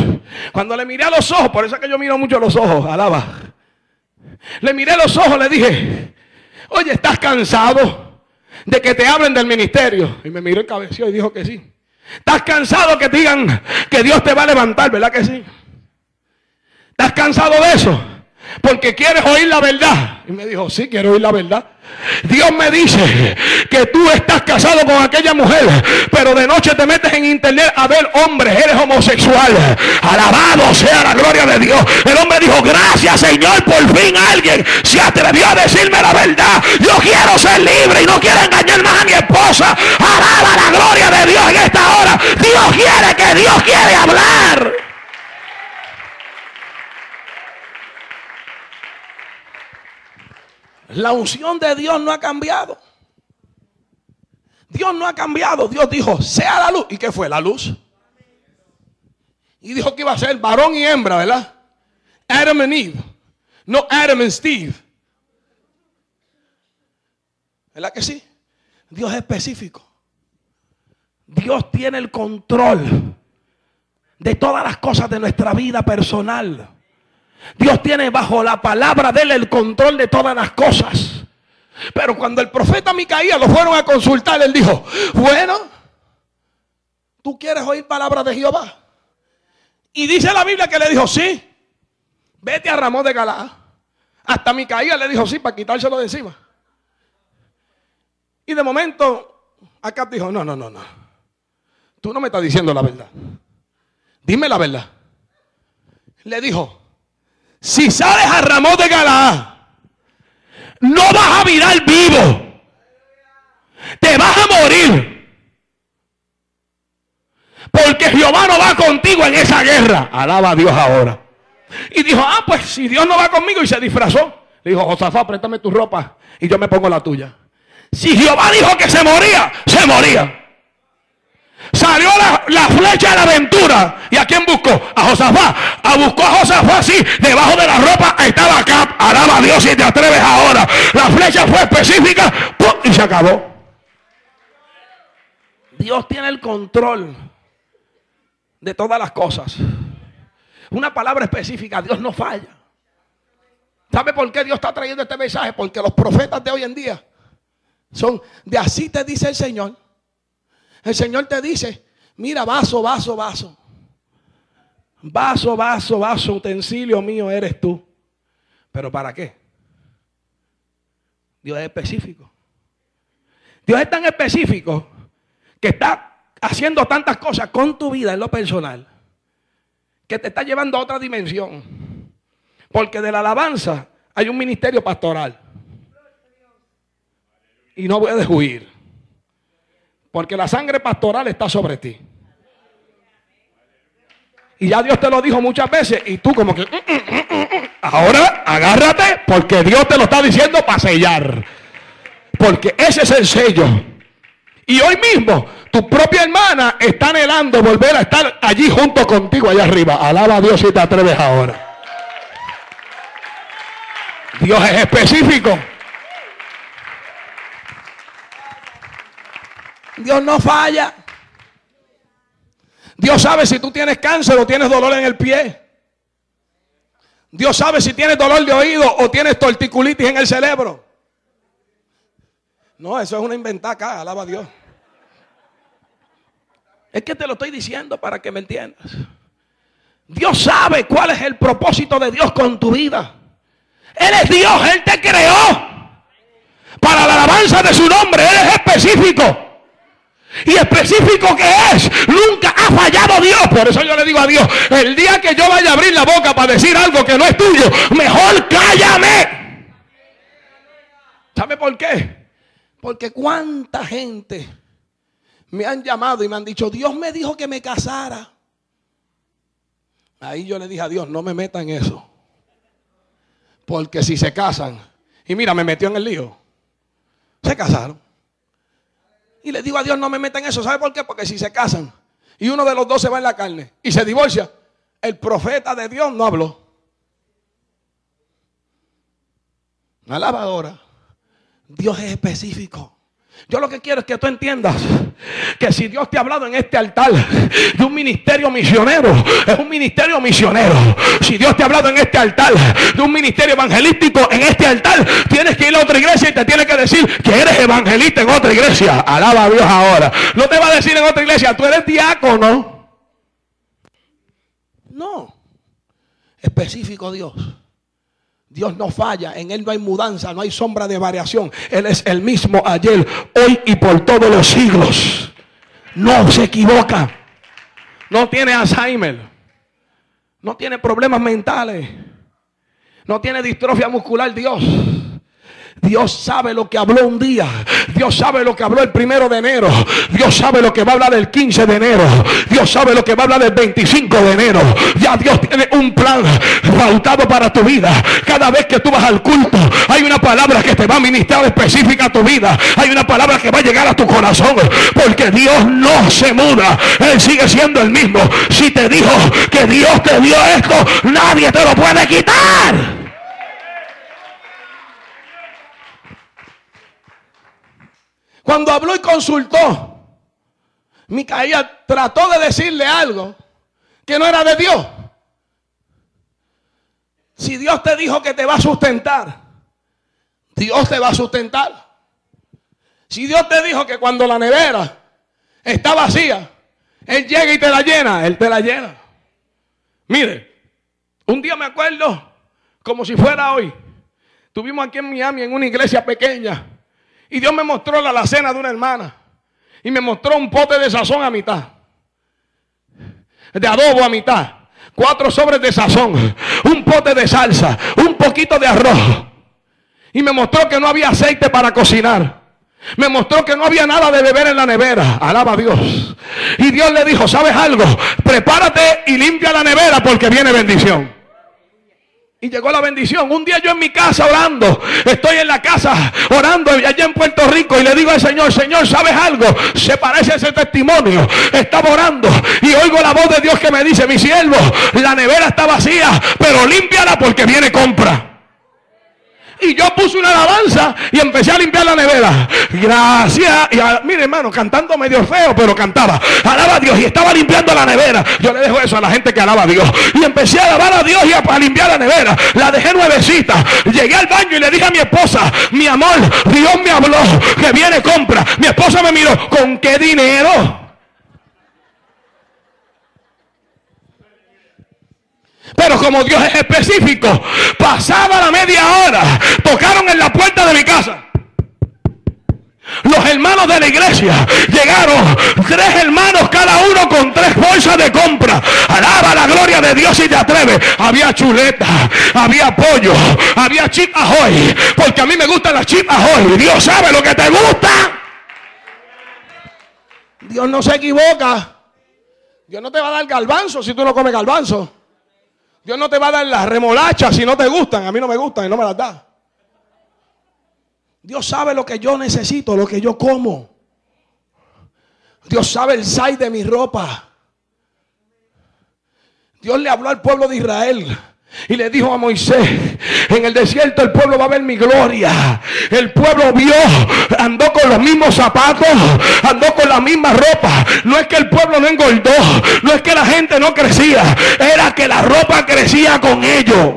Cuando le miré a los ojos, por eso es que yo miro mucho los ojos, alaba. Le miré los ojos, le dije, oye, ¿estás cansado de que te hablen del ministerio? Y me miró el cabecillo y dijo que sí. ¿Estás cansado que digan que Dios te va a levantar, verdad que sí? ¿Estás cansado de eso? Porque quieres oír la verdad. Y me dijo, sí, quiero oír la verdad. Dios me dice que tú estás casado con aquella mujer, pero de noche te metes en internet a ver hombres, eres homosexual. Alabado sea la gloria de Dios. El hombre dijo, gracias Señor, por fin alguien se atrevió a decirme la verdad. Yo quiero ser libre y no quiero engañar más a mi esposa. Alaba la gloria de Dios en esta hora. Dios quiere que Dios quiere hablar. La unción de Dios no ha cambiado. Dios no ha cambiado. Dios dijo, sea la luz. ¿Y qué fue? La luz. Y dijo que iba a ser varón y hembra, ¿verdad? Adam and Eve. No Adam and Steve. ¿Verdad que sí? Dios es específico. Dios tiene el control de todas las cosas de nuestra vida personal. Dios tiene bajo la palabra de él el control de todas las cosas. Pero cuando el profeta Micaías lo fueron a consultar, él dijo, bueno, ¿tú quieres oír palabras de Jehová? Y dice la Biblia que le dijo, sí, vete a Ramón de Galá. Hasta Micaías le dijo, sí, para quitárselo de encima. Y de momento, acá dijo, no, no, no, no. Tú no me estás diciendo la verdad. Dime la verdad. Le dijo, si sales a Ramón de Galaad, no vas a virar vivo. Te vas a morir. Porque Jehová no va contigo en esa guerra. Alaba a Dios ahora. Y dijo, ah, pues si Dios no va conmigo y se disfrazó. Le dijo, Josafá, préstame tu ropa y yo me pongo la tuya. Si Jehová dijo que se moría, se moría. Salió la, flecha de la aventura. ¿Y a quién buscó? A Josafá. A buscó a Josafá así. Debajo de la ropa estaba acá. Alaba a Dios si te atreves ahora. La flecha fue específica y se acabó. Dios tiene el control de todas las cosas. Una palabra específica, Dios no falla. ¿Sabe por qué Dios está trayendo este mensaje? Porque los profetas de hoy en día son de así te dice el Señor. El Señor te dice, mira, vaso, vaso, vaso. Vaso, vaso, vaso, utensilio mío eres tú. ¿Pero para qué? Dios es específico. Dios es tan específico que está haciendo tantas cosas con tu vida en lo personal que te está llevando a otra dimensión. Porque de la alabanza hay un ministerio pastoral. Y no puedes huir. Porque la sangre pastoral está sobre ti. Y ya Dios te lo dijo muchas veces y tú como que... "Mm, mm, mm, mm". Ahora agárrate porque Dios te lo está diciendo para sellar. Porque ese es el sello. Y hoy mismo tu propia hermana está anhelando volver a estar allí junto contigo allá arriba. Alaba a Dios si te atreves ahora. Dios es específico. Dios no falla. Dios sabe si tú tienes cáncer o tienes dolor en el pie. Dios sabe si tienes dolor de oído o tienes torticulitis en el cerebro. No, eso es una inventada acá, alaba a Dios. Es que te lo estoy diciendo para que me entiendas. Dios sabe cuál es el propósito de Dios con tu vida. Él es Dios, Él te creó. Para la alabanza de su nombre, Él es específico. Y específico que es, nunca ha fallado Dios. Por eso yo le digo a Dios, el día que yo vaya a abrir la boca para decir algo que no es tuyo, mejor cállame. ¿Sabe por qué? Porque cuánta gente me han llamado y me han dicho, Dios me dijo que me casara. Ahí yo le dije a Dios, no me meta en eso. Porque si se casan, y mira, me metió en el lío. Se casaron. Y le digo a Dios, no me meta en eso. ¿Sabe por qué? Porque si se casan y uno de los dos se va en la carne y se divorcia, el profeta de Dios no habló. Alaba ahora. Dios es específico. Yo lo que quiero es que tú entiendas que si Dios te ha hablado en este altar de un ministerio misionero, es un ministerio misionero. Si Dios te ha hablado en este altar de un ministerio evangelístico, en este altar tienes que ir a otra iglesia y te tiene que decir que eres evangelista en otra iglesia. Alaba a Dios ahora. No te va a decir en otra iglesia, tú eres diácono. No. Específico Dios. Dios no falla, en Él no hay mudanza, no hay sombra de variación. Él es el mismo ayer, hoy y por todos los siglos. No se equivoca. No tiene Alzheimer. No tiene problemas mentales. No tiene distrofia muscular Dios. Dios sabe lo que habló un día. Dios sabe lo que habló el primero de enero. Dios sabe lo que va a hablar el 15 de enero. Dios sabe lo que va a hablar el 25 de enero. Ya Dios tiene un plan pautado para tu vida. Cada vez que tú vas al culto, hay una palabra que te va a ministrar específica a tu vida. Hay una palabra que va a llegar a tu corazón. Porque Dios no se muda. Él sigue siendo el mismo. Si te dijo que Dios te dio esto, nadie te lo puede quitar. Cuando habló y consultó, Micaía trató de decirle algo que no era de Dios. Si Dios te dijo que te va a sustentar, Dios te va a sustentar. Si Dios te dijo que cuando la nevera está vacía, Él llega y te la llena, Él te la llena. Mire, un día me acuerdo como si fuera hoy. Tuvimos aquí en Miami en una iglesia pequeña y Dios me mostró la alacena de una hermana. Y me mostró un pote de sazón a mitad. De adobo a mitad. Cuatro sobres de sazón. Un pote de salsa. Un poquito de arroz. Y me mostró que no había aceite para cocinar. Me mostró que no había nada de beber en la nevera. Alaba a Dios. Y Dios le dijo, ¿sabes algo? Prepárate y limpia la nevera porque viene bendición. Y llegó la bendición. Un día yo en mi casa orando, estoy en la casa orando allá en Puerto Rico y le digo al Señor, Señor, ¿sabes algo? Se parece a ese testimonio. Estaba orando y oigo la voz de Dios que me dice, mi siervo, la nevera está vacía, pero límpiala porque viene compra. Y yo puse una alabanza y empecé a limpiar la nevera. Gracias. Y a- mire, hermano, cantando medio feo, pero cantaba. Alaba a Dios y estaba limpiando la nevera. Yo le dejo eso a la gente que alaba a Dios. Y empecé a alabar a Dios y a, a limpiar la nevera. La dejé nuevecita. Llegué al baño y le dije a mi esposa, mi amor, Dios me habló que viene compra. Mi esposa me miró, ¿con qué dinero? Pero como Dios es específico, pasaba la media hora, tocaron en la puerta de mi casa. Los hermanos de la iglesia llegaron, tres hermanos cada uno con tres bolsas de compra. Alaba la gloria de Dios y te atreves. Había chuleta, había pollo, había chip ahoy. Porque a mí me gustan las chip ahoy. Dios sabe lo que te gusta. Dios no se equivoca. Dios no te va a dar galbanzo si tú no comes galbanzo. Dios no te va a dar las remolachas si no te gustan. A mí no me gustan y no me las da. Dios sabe lo que yo necesito, lo que yo como. Dios sabe el size de mi ropa. Dios le habló al pueblo de Israel. Y le dijo a Moisés, en el desierto el pueblo va a ver mi gloria. El pueblo vio, andó con los mismos zapatos, andó con la misma ropa. No es que el pueblo no engordó, no es que la gente no crecía, era que la ropa crecía con ellos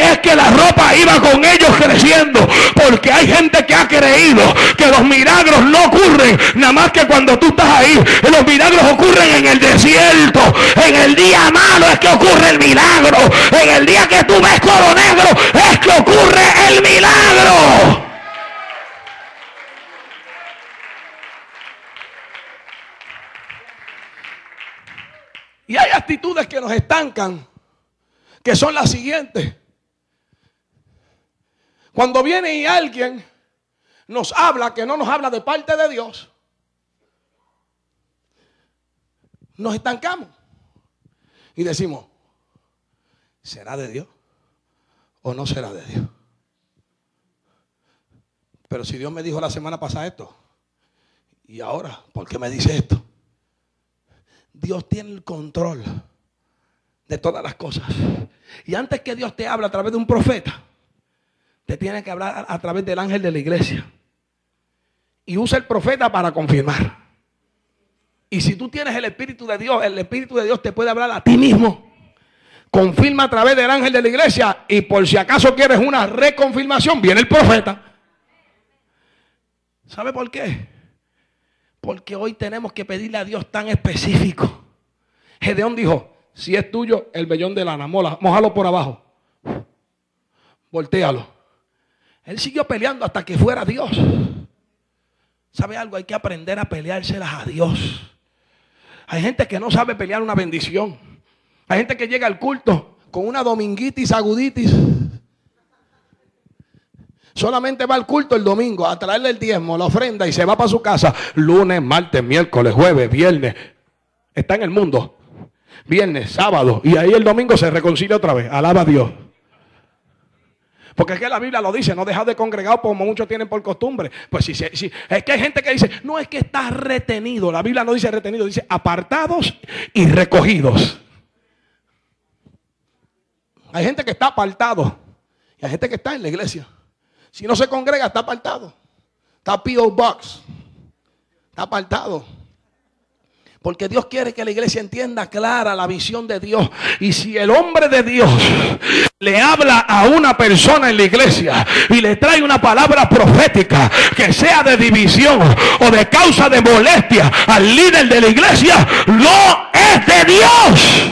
es que la ropa iba con ellos creciendo. Porque hay gente que ha creído que los milagros no ocurren nada más que cuando tú estás ahí. Los milagros ocurren en el desierto. En el día malo es que ocurre el milagro. En el día que tú ves coro negro es que ocurre el milagro. Y hay actitudes que nos estancan, que son las siguientes. Cuando viene y alguien nos habla que no nos habla de parte de Dios, nos estancamos y decimos, ¿será de Dios o no será de Dios? Pero si Dios me dijo la semana pasada esto, y ahora, ¿por qué me dice esto? Dios tiene el control de todas las cosas. Y antes que Dios te hable a través de un profeta, te tiene que hablar a, través del ángel de la iglesia. Y usa el profeta para confirmar. Y si tú tienes el Espíritu de Dios, el Espíritu de Dios te puede hablar a ti mismo. Confirma a través del ángel de la iglesia. Y por si acaso quieres una reconfirmación, viene el profeta. ¿Sabe por qué? Porque hoy tenemos que pedirle a Dios tan específico. Gedeón dijo, si es tuyo el vellón de lana, mola, mojalo por abajo. Voltéalo. Él siguió peleando hasta que fuera Dios. ¿Sabe algo? Hay que aprender a peleárselas a Dios. Hay gente que no sabe pelear una bendición. Hay gente que llega al culto con una dominguitis aguditis. Solamente va al culto el domingo a traerle el diezmo, la ofrenda y se va para su casa. Lunes, martes, miércoles, jueves, viernes. Está en el mundo. Viernes, sábado. Y ahí el domingo se reconcilia otra vez. Alaba a Dios. Porque es que la Biblia lo dice, no dejar de congregar como muchos tienen por costumbre. Pues si, si, es que hay gente que dice, no es que está retenido. La Biblia no dice retenido, dice apartados y recogidos. Hay gente que está apartado y hay gente que está en la iglesia. Si no se congrega, está apartado. Está P.O. Box. Está apartado. Porque Dios quiere que la iglesia entienda clara la visión de Dios. Y si el hombre de Dios le habla a una persona en la iglesia y le trae una palabra profética que sea de división o de causa de molestia al líder de la iglesia, no es de Dios.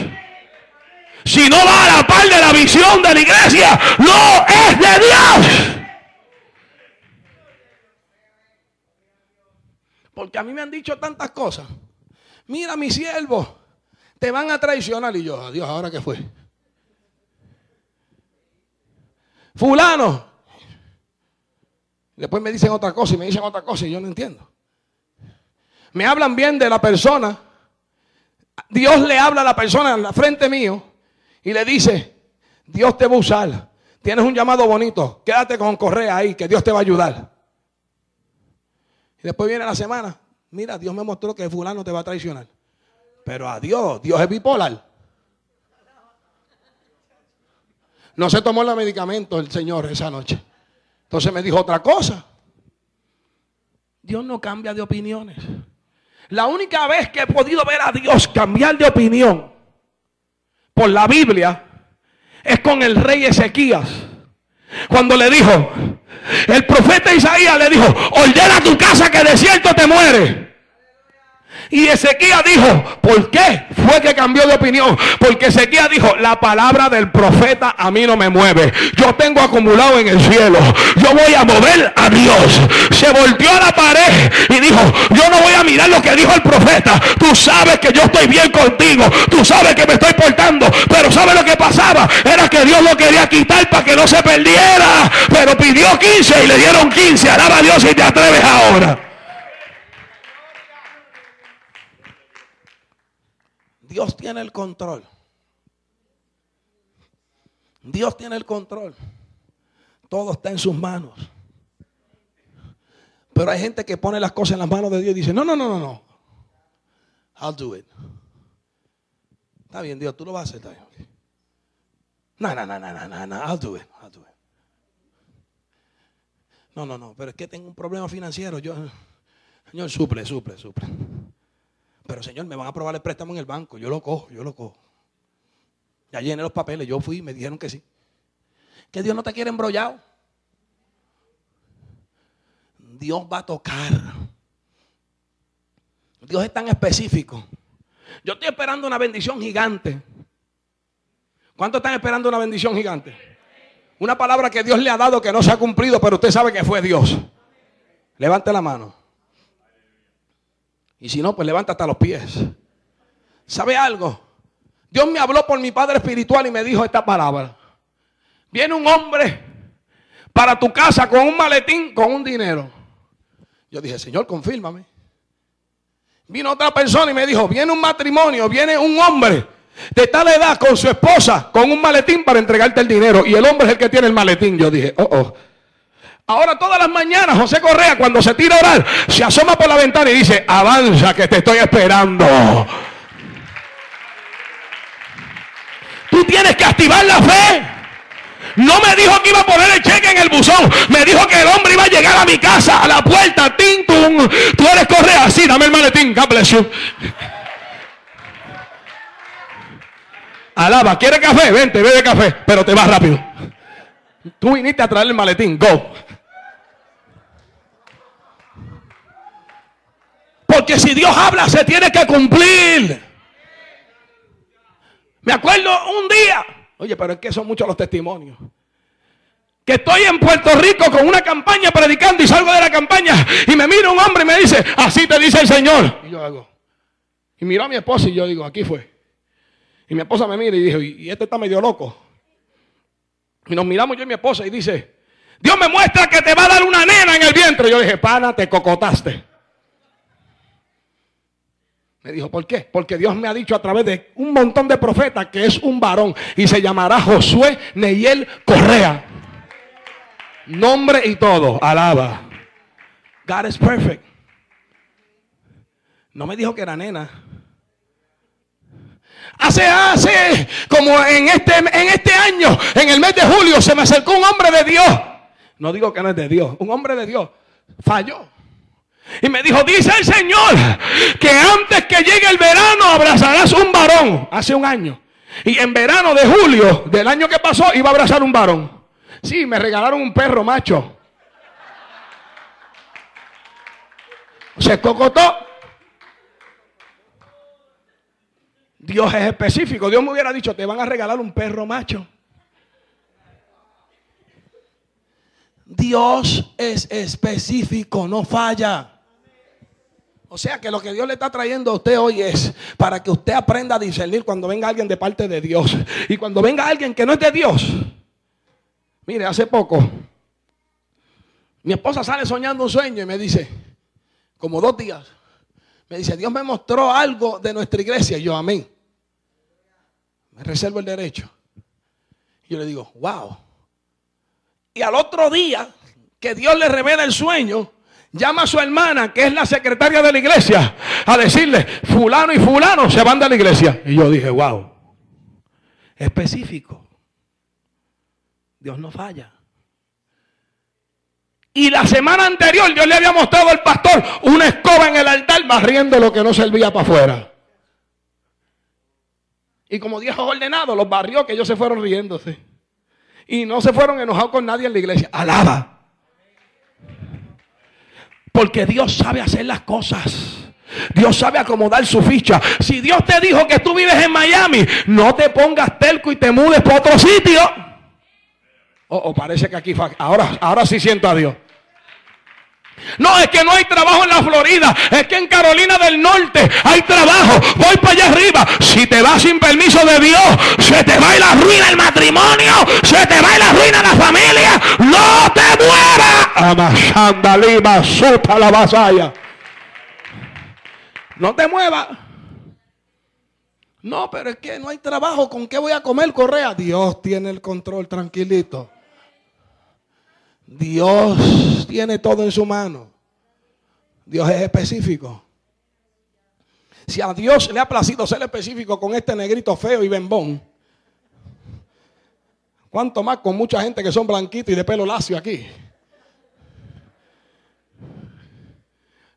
Si no va a la par de la visión de la iglesia, no es de Dios. Porque a mí me han dicho tantas cosas mira mi siervo, te van a traicionar. Y yo, adiós, ¿ahora qué fue? Fulano. Después me dicen otra cosa y me dicen otra cosa y yo no entiendo. Me hablan bien de la persona. Dios le habla a la persona en la frente mío y le dice, Dios te va a usar. Tienes un llamado bonito. Quédate con Correa ahí, que Dios te va a ayudar. Y después viene la semana. Mira, Dios me mostró que fulano te va a traicionar. Pero a Dios, Dios es bipolar. No se tomó el medicamento el Señor esa noche. Entonces me dijo otra cosa. Dios no cambia de opiniones. La única vez que he podido ver a Dios cambiar de opinión por la Biblia es con el rey Ezequías. Cuando le dijo, el profeta Isaías le dijo, ordena tu casa que de cierto te muere. Y Ezequiel dijo, ¿por qué fue que cambió de opinión? Porque Ezequiel dijo, la palabra del profeta a mí no me mueve. Yo tengo acumulado en el cielo. Yo voy a mover a Dios. Se volteó a la pared y dijo, yo no voy a mirar lo que dijo el profeta. Tú sabes que yo estoy bien contigo. Tú sabes que me estoy portando. Pero ¿sabes lo que pasaba? Era que Dios lo quería quitar para que no se perdiera. Pero pidió 15 y le dieron 15. Alaba a Dios y te atreves ahora. Dios tiene el control. Dios tiene el control. Todo está en sus manos. Pero hay gente que pone las cosas en las manos de Dios y dice, no, no, no, no, no. I'll do it. Está bien, Dios, tú lo vas a hacer. No, no, no, no, no, no, no, I'll do it. I'll do it. No, no, no, pero es que tengo un problema financiero. Yo, señor, suple, suple, suple. Pero señor, me van a aprobar el préstamo en el banco. Yo lo cojo, yo lo cojo. Ya llené los papeles, yo fui y me dijeron que sí. Que Dios no te quiere embrollado. Dios va a tocar. Dios es tan específico. Yo estoy esperando una bendición gigante. ¿Cuántos están esperando una bendición gigante? Una palabra que Dios le ha dado que no se ha cumplido, pero usted sabe que fue Dios. Levante la mano. Y si no, pues levanta hasta los pies. ¿Sabe algo? Dios me habló por mi Padre Espiritual y me dijo esta palabra. Viene un hombre para tu casa con un maletín, con un dinero. Yo dije, Señor, confírmame. Vino otra persona y me dijo, viene un matrimonio, viene un hombre de tal edad con su esposa, con un maletín para entregarte el dinero. Y el hombre es el que tiene el maletín. Yo dije, oh, oh. Ahora todas las mañanas José Correa cuando se tira a orar, se asoma por la ventana y dice, avanza que te estoy esperando. Tú tienes que activar la fe. No me dijo que iba a poner el cheque en el buzón. Me dijo que el hombre iba a llegar a mi casa, a la puerta. Ting, Tú eres Correa. Sí, dame el maletín. God bless you. Alaba. ¿Quieres café? Vente, bebe café. Pero te vas rápido. Tú viniste a traer el maletín. Go. Porque si Dios habla, se tiene que cumplir. Me acuerdo un día, oye, pero es que son muchos los testimonios. Que estoy en Puerto Rico con una campaña predicando y salgo de la campaña y me mira un hombre y me dice, así te dice el Señor. Y yo hago. Y miró a mi esposa y yo digo, aquí fue. Y mi esposa me mira y dijo, y este está medio loco. Y nos miramos yo y mi esposa y dice, Dios me muestra que te va a dar una nena en el vientre. Y yo dije, pana, te cocotaste. Me dijo, ¿por qué? Porque Dios me ha dicho a través de un montón de profetas que es un varón y se llamará Josué Neyel Correa. Nombre y todo, alaba. God is perfect. No me dijo que era nena. Hace, hace, como en este, en este año, en el mes de julio, se me acercó un hombre de Dios. No digo que no es de Dios, un hombre de Dios. Falló. Y me dijo, dice el Señor, que antes que llegue el verano abrazarás un varón. Hace un año. Y en verano de julio del año que pasó iba a abrazar un varón. Sí, me regalaron un perro macho. Se cocotó. Dios es específico. Dios me hubiera dicho, te van a regalar un perro macho. Dios es específico, no falla. O sea que lo que Dios le está trayendo a usted hoy es para que usted aprenda a discernir cuando venga alguien de parte de Dios. Y cuando venga alguien que no es de Dios. Mire, hace poco, mi esposa sale soñando un sueño y me dice, como dos días, me dice, Dios me mostró algo de nuestra iglesia. Y yo, amén. Me reservo el derecho. Y yo le digo, wow. Y al otro día, que Dios le revela el sueño, llama a su hermana, que es la secretaria de la iglesia, a decirle, fulano y fulano se van de la iglesia. Y yo dije, wow, específico. Dios no falla. Y la semana anterior yo le había mostrado al pastor una escoba en el altar barriendo lo que no servía para afuera. Y como Dios ordenado, los barrió que ellos se fueron riéndose. Y no se fueron enojados con nadie en la iglesia. Alaba. Porque Dios sabe hacer las cosas. Dios sabe acomodar su ficha. Si Dios te dijo que tú vives en Miami, no te pongas telco y te mudes para otro sitio. O oh, oh, parece que aquí ahora, ahora sí siento a Dios. No, es que no hay trabajo en la Florida. Es que en Carolina del Norte hay trabajo. Voy para allá arriba. Si te vas sin permiso de Dios, se te va y la ruina el matrimonio. Se te va y la ruina la familia. No te muevas. lima, supa la vasalla. No te muevas. No, pero es que no hay trabajo. ¿Con qué voy a comer, Correa? Dios tiene el control, tranquilito. Dios tiene todo en su mano. Dios es específico. Si a Dios le ha placido ser específico con este negrito feo y bembón, ¿cuánto más con mucha gente que son blanquitos y de pelo lacio aquí?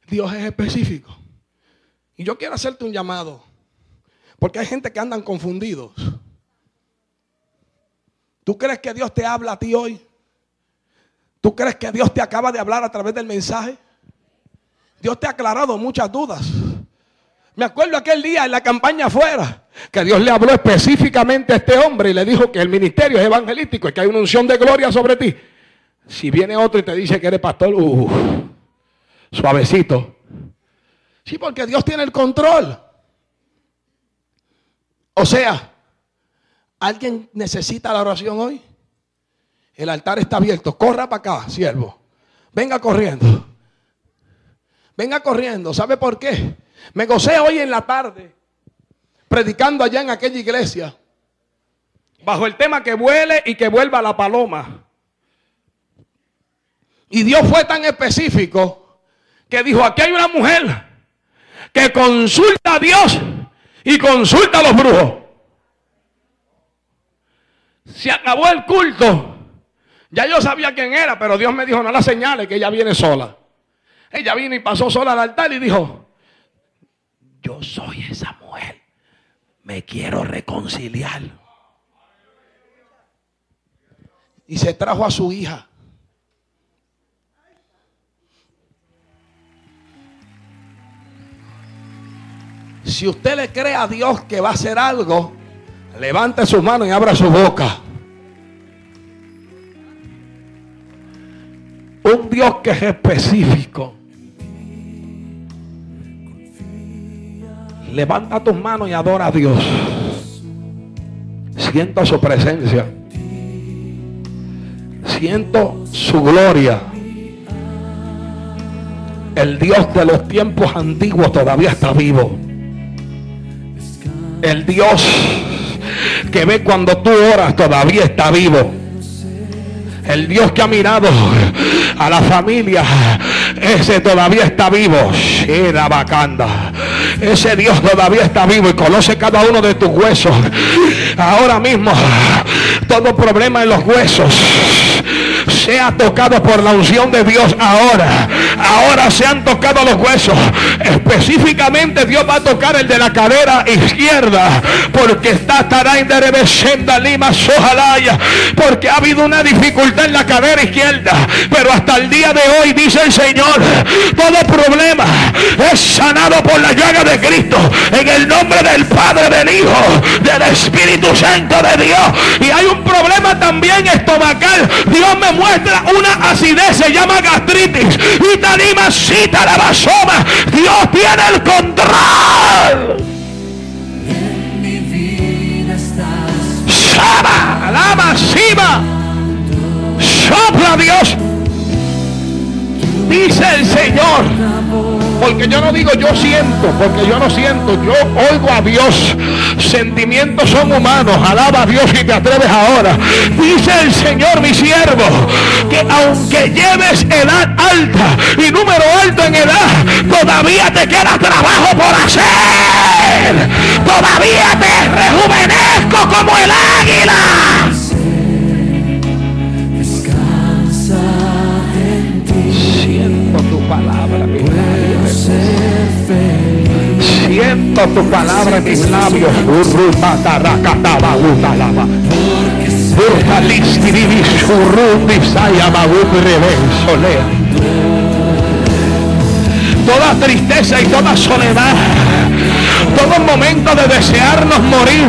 Dios es específico. Y yo quiero hacerte un llamado. Porque hay gente que andan confundidos. ¿Tú crees que Dios te habla a ti hoy? ¿Tú crees que Dios te acaba de hablar a través del mensaje? Dios te ha aclarado muchas dudas. Me acuerdo aquel día en la campaña afuera que Dios le habló específicamente a este hombre y le dijo que el ministerio es evangelístico y que hay una unción de gloria sobre ti. Si viene otro y te dice que eres pastor, uh, suavecito. Sí, porque Dios tiene el control. O sea, ¿alguien necesita la oración hoy? El altar está abierto. Corra para acá, siervo. Venga corriendo. Venga corriendo. ¿Sabe por qué? Me gocé hoy en la tarde predicando allá en aquella iglesia. Bajo el tema que vuele y que vuelva la paloma. Y Dios fue tan específico que dijo, aquí hay una mujer que consulta a Dios y consulta a los brujos. Se acabó el culto. Ya yo sabía quién era, pero Dios me dijo, no la señale que ella viene sola. Ella vino y pasó sola al altar y dijo, yo soy esa mujer. Me quiero reconciliar. Y se trajo a su hija. Si usted le cree a Dios que va a hacer algo, levante sus manos y abra su boca. Un Dios que es específico. Levanta tus manos y adora a Dios. Siento su presencia. Siento su gloria. El Dios de los tiempos antiguos todavía está vivo. El Dios que ve cuando tú oras todavía está vivo. El Dios que ha mirado a la familia, ese todavía está vivo. Era bacanda. Ese Dios todavía está vivo y conoce cada uno de tus huesos. Ahora mismo, todo problema en los huesos sea tocado por la unción de Dios ahora. Ahora se han tocado los huesos. Específicamente Dios va a tocar el de la cadera izquierda. Porque está en lima sojalaya. Porque ha habido una dificultad en la cadera izquierda. Pero hasta el día de hoy dice el Señor, todo problema es sanado por la llaga de Cristo. En el nombre del Padre, del Hijo, del Espíritu Santo de Dios. Y hay un problema también estomacal. Dios me una acidez, se llama gastritis. Y tanima cita la basoma. Dios tiene el control. Saba, alama, Siba. Sopla Dios. Dice el Señor. Porque yo no digo yo siento, porque yo no siento, yo oigo a Dios. Sentimientos son humanos. Alaba a Dios y te atreves ahora. Dice el Señor, mi siervo, que aunque lleves edad alta y número alto en edad, todavía te queda trabajo por hacer. Todavía te rejuvenezco como el águila. Siento tu palabra en mis labios. Toda tristeza y toda soledad todo momento de desearnos morir.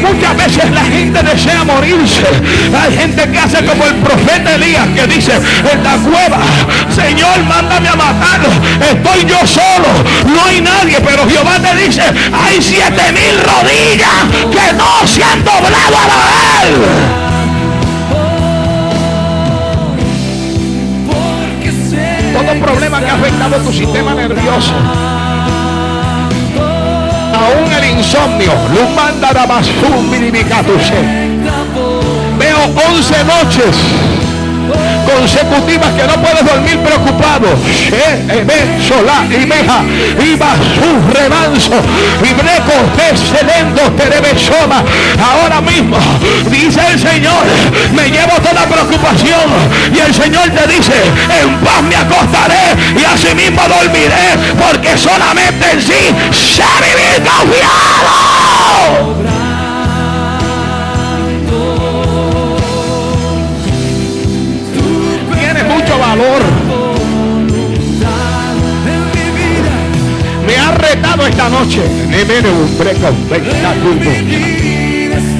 Muchas veces la gente desea morirse. Hay gente que hace como el profeta Elías que dice en la cueva, Señor, mándame a matarlo. Estoy yo solo, no hay nadie, pero Jehová te dice, hay siete mil rodillas que no se han doblado a la él. Todo problema que ha afectado tu sistema nervioso aún el insomnio. Lumanda da basum Veo 11 noches consecutivas que no puedes dormir preocupado. Sola y meja iba su remanso y breco excelendo soma. Ahora mismo dice el Señor, me llevo toda preocupación y el Señor te dice, en paz me acostaré y así mismo dormiré porque solamente en sí se vivir confiado. Esta noche.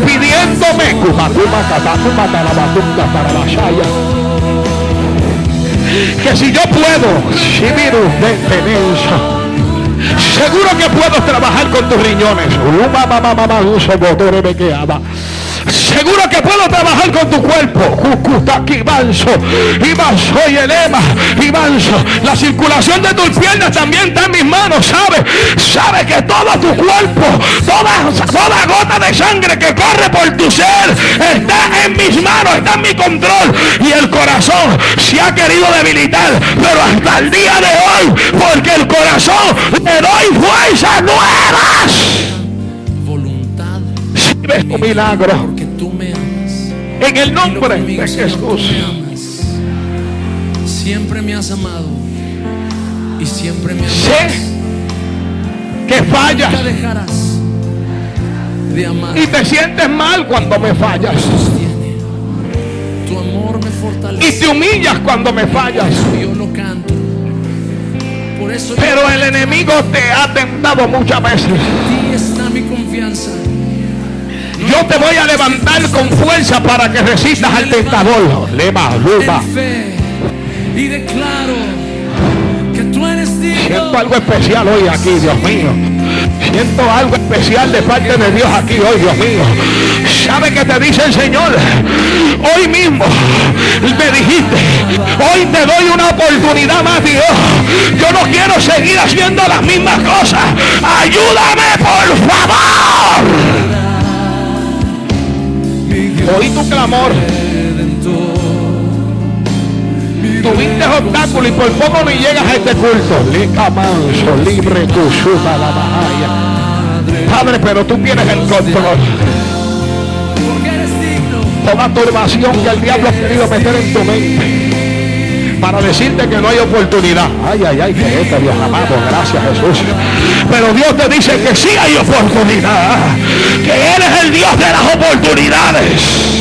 Pidiéndome que si yo puedo, seguro que puedo trabajar con tus riñones. Seguro que puedo trabajar con tu cuerpo. y manso. Y elema. Y manso. La circulación de tus piernas también está en mis manos. ¿Sabe? Sabe que todo tu cuerpo, toda, toda gota de sangre que corre por tu ser está en mis manos, está en mi control. Y el corazón se ha querido debilitar. Pero hasta el día de hoy, porque el corazón le doy fuerzas nuevas tu milagro. Porque tú me amas. En el nombre de Jesús. Siempre me has amado. Y siempre me amas. Sé que fallas. Nunca dejarás de amar. Y te sientes mal cuando me fallas. Tu amor me fortalece. Y te humillas cuando me fallas. Yo lo canto. Por eso Pero el enemigo te ha tentado muchas veces. En ti está mi confianza. Yo te voy a levantar con fuerza para que resistas al tentador. Lema, lupa. Y declaro que tú eres Siento algo especial hoy aquí, Dios mío. Siento algo especial de parte de Dios aquí hoy, Dios mío. ¿Sabe que te dice el Señor? Hoy mismo me dijiste, hoy te doy una oportunidad más, Dios. Yo no quiero seguir haciendo las mismas cosas. Ayúdame, por favor. Oí tu clamor. Tuviste obstáculo y por poco ni llegas a este culto. libre tu la Padre, pero tú tienes el control. Toda turbación que el diablo ha querido meter en tu mente para decirte que no hay oportunidad. Ay, ay, ay, que este Dios amado, gracias Jesús. Pero Dios te dice que sí hay oportunidad, que Él es el Dios de las oportunidades.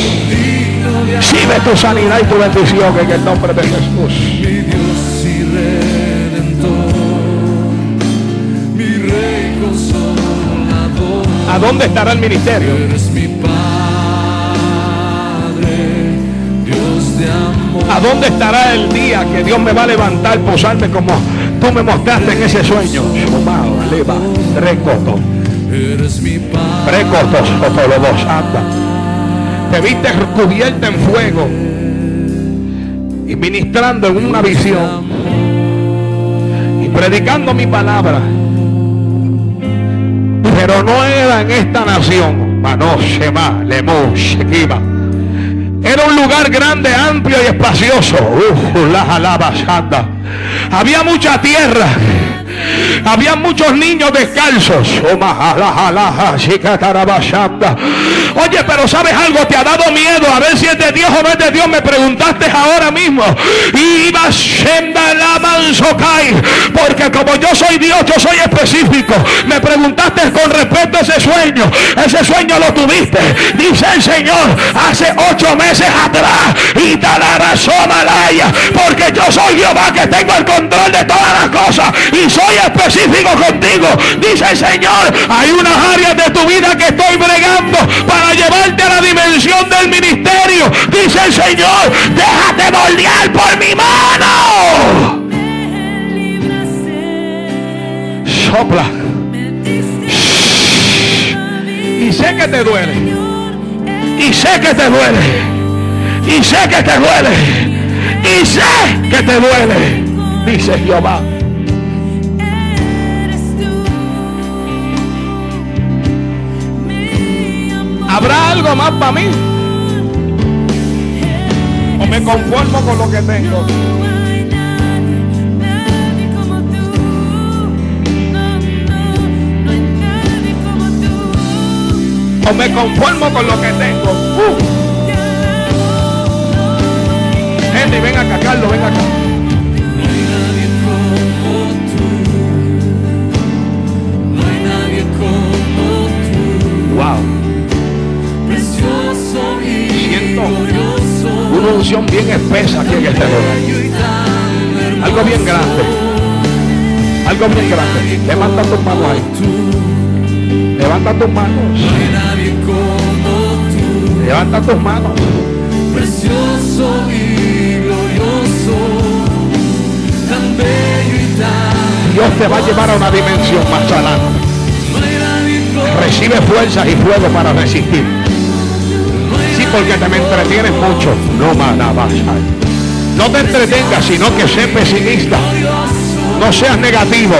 Recibe tu sanidad y tu bendición en el nombre de Jesús. Mi Dios y redentor, mi rey consolador. ¿A dónde estará el ministerio? ¿A dónde estará el día que Dios me va a levantar, posarme como tú me mostraste en ese sueño? leva, recoto. Eres mi Padre. Recotos, dos, anda te viste cubierta en fuego y ministrando en una visión y predicando mi palabra. Pero no era en esta nación, Manoshema, Shekiba. Era un lugar grande, amplio y espacioso. Uf, la Había mucha tierra. Había muchos niños descalzos. Oye, pero ¿sabes algo? Te ha dado miedo a ver si es de Dios o no es de Dios. Me preguntaste ahora mismo. Y la Porque como yo soy Dios, yo soy específico. Me preguntaste con respecto a ese sueño. Ese sueño lo tuviste. Dice el Señor hace ocho meses atrás. Y Malaya. Porque yo soy Jehová que tengo el control de todas las cosas. Y soy específico contigo. Dice el Señor, hay unas áreas de tu vida que estoy bregando para llevarte a la dimensión del ministerio. Dice el Señor, déjate moldear por mi mano. Sopla. Y sé que te duele. Y sé que te duele. Y sé que te duele. Y sé que te duele. Dice Jehová. ¿Habrá algo más para mí? ¿O me conformo con lo que tengo? ¿O me conformo con lo que tengo? Uh. Gente, ven acá, Carlos, acá. Unción bien espesa aquí en este lugar. Algo bien grande. Algo bien grande. Levanta tus manos ahí. Levanta tus manos. Levanta tus manos. Precioso y glorioso. Tan bello y tan Dios te va a llevar a una dimensión más adelante. Recibe fuerzas y fuego para resistir. Porque te me entretienes mucho. No nada. No te entretengas, sino que sé pesimista. No seas negativo.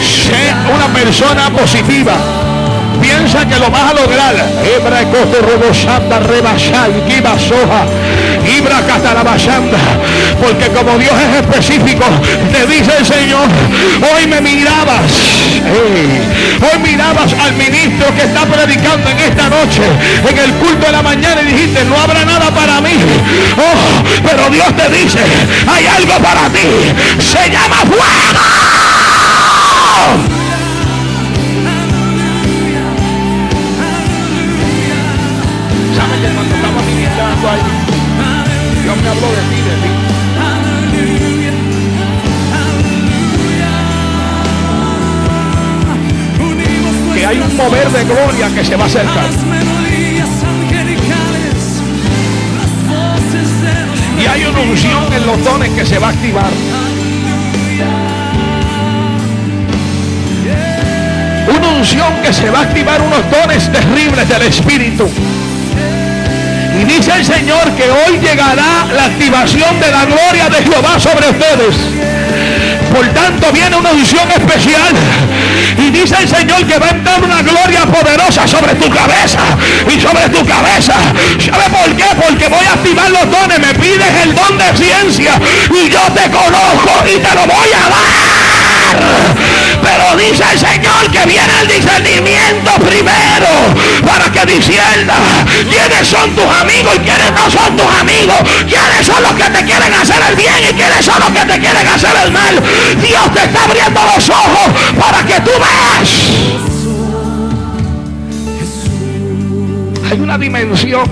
Sé una persona positiva. Piensa que lo vas a lograr. Hebra coto robosanda rebashai kiba soja. Ibra catarabashanda. Porque como Dios es específico, te dice el Señor, hoy me mirabas. Hoy mirabas al ministro que está predicando en esta noche, en el culto de la mañana, y dijiste, no habrá nada para mí. Oh, pero Dios te dice, hay algo para ti. Se llama fuego. Hay un mover de gloria que se va a acercar. Y hay una unción en los dones que se va a activar. Una unción que se va a activar unos dones terribles del Espíritu. Y dice el Señor que hoy llegará la activación de la gloria de Jehová sobre ustedes. Por tanto viene una unción especial. Dice el Señor que va a entrar una gloria poderosa sobre tu cabeza. Y sobre tu cabeza. ¿Sabe por qué? Porque voy a activar los dones. Me pides el don de ciencia. Y yo te conozco y te lo voy a dar. Pero dice el Señor que viene el discernimiento primero para que discierna quiénes son tus amigos y quiénes no son tus amigos, quiénes son los que te quieren hacer el bien y quiénes son los que te quieren hacer el mal. Dios te está abriendo los ojos para que tú veas. Hay una dimensión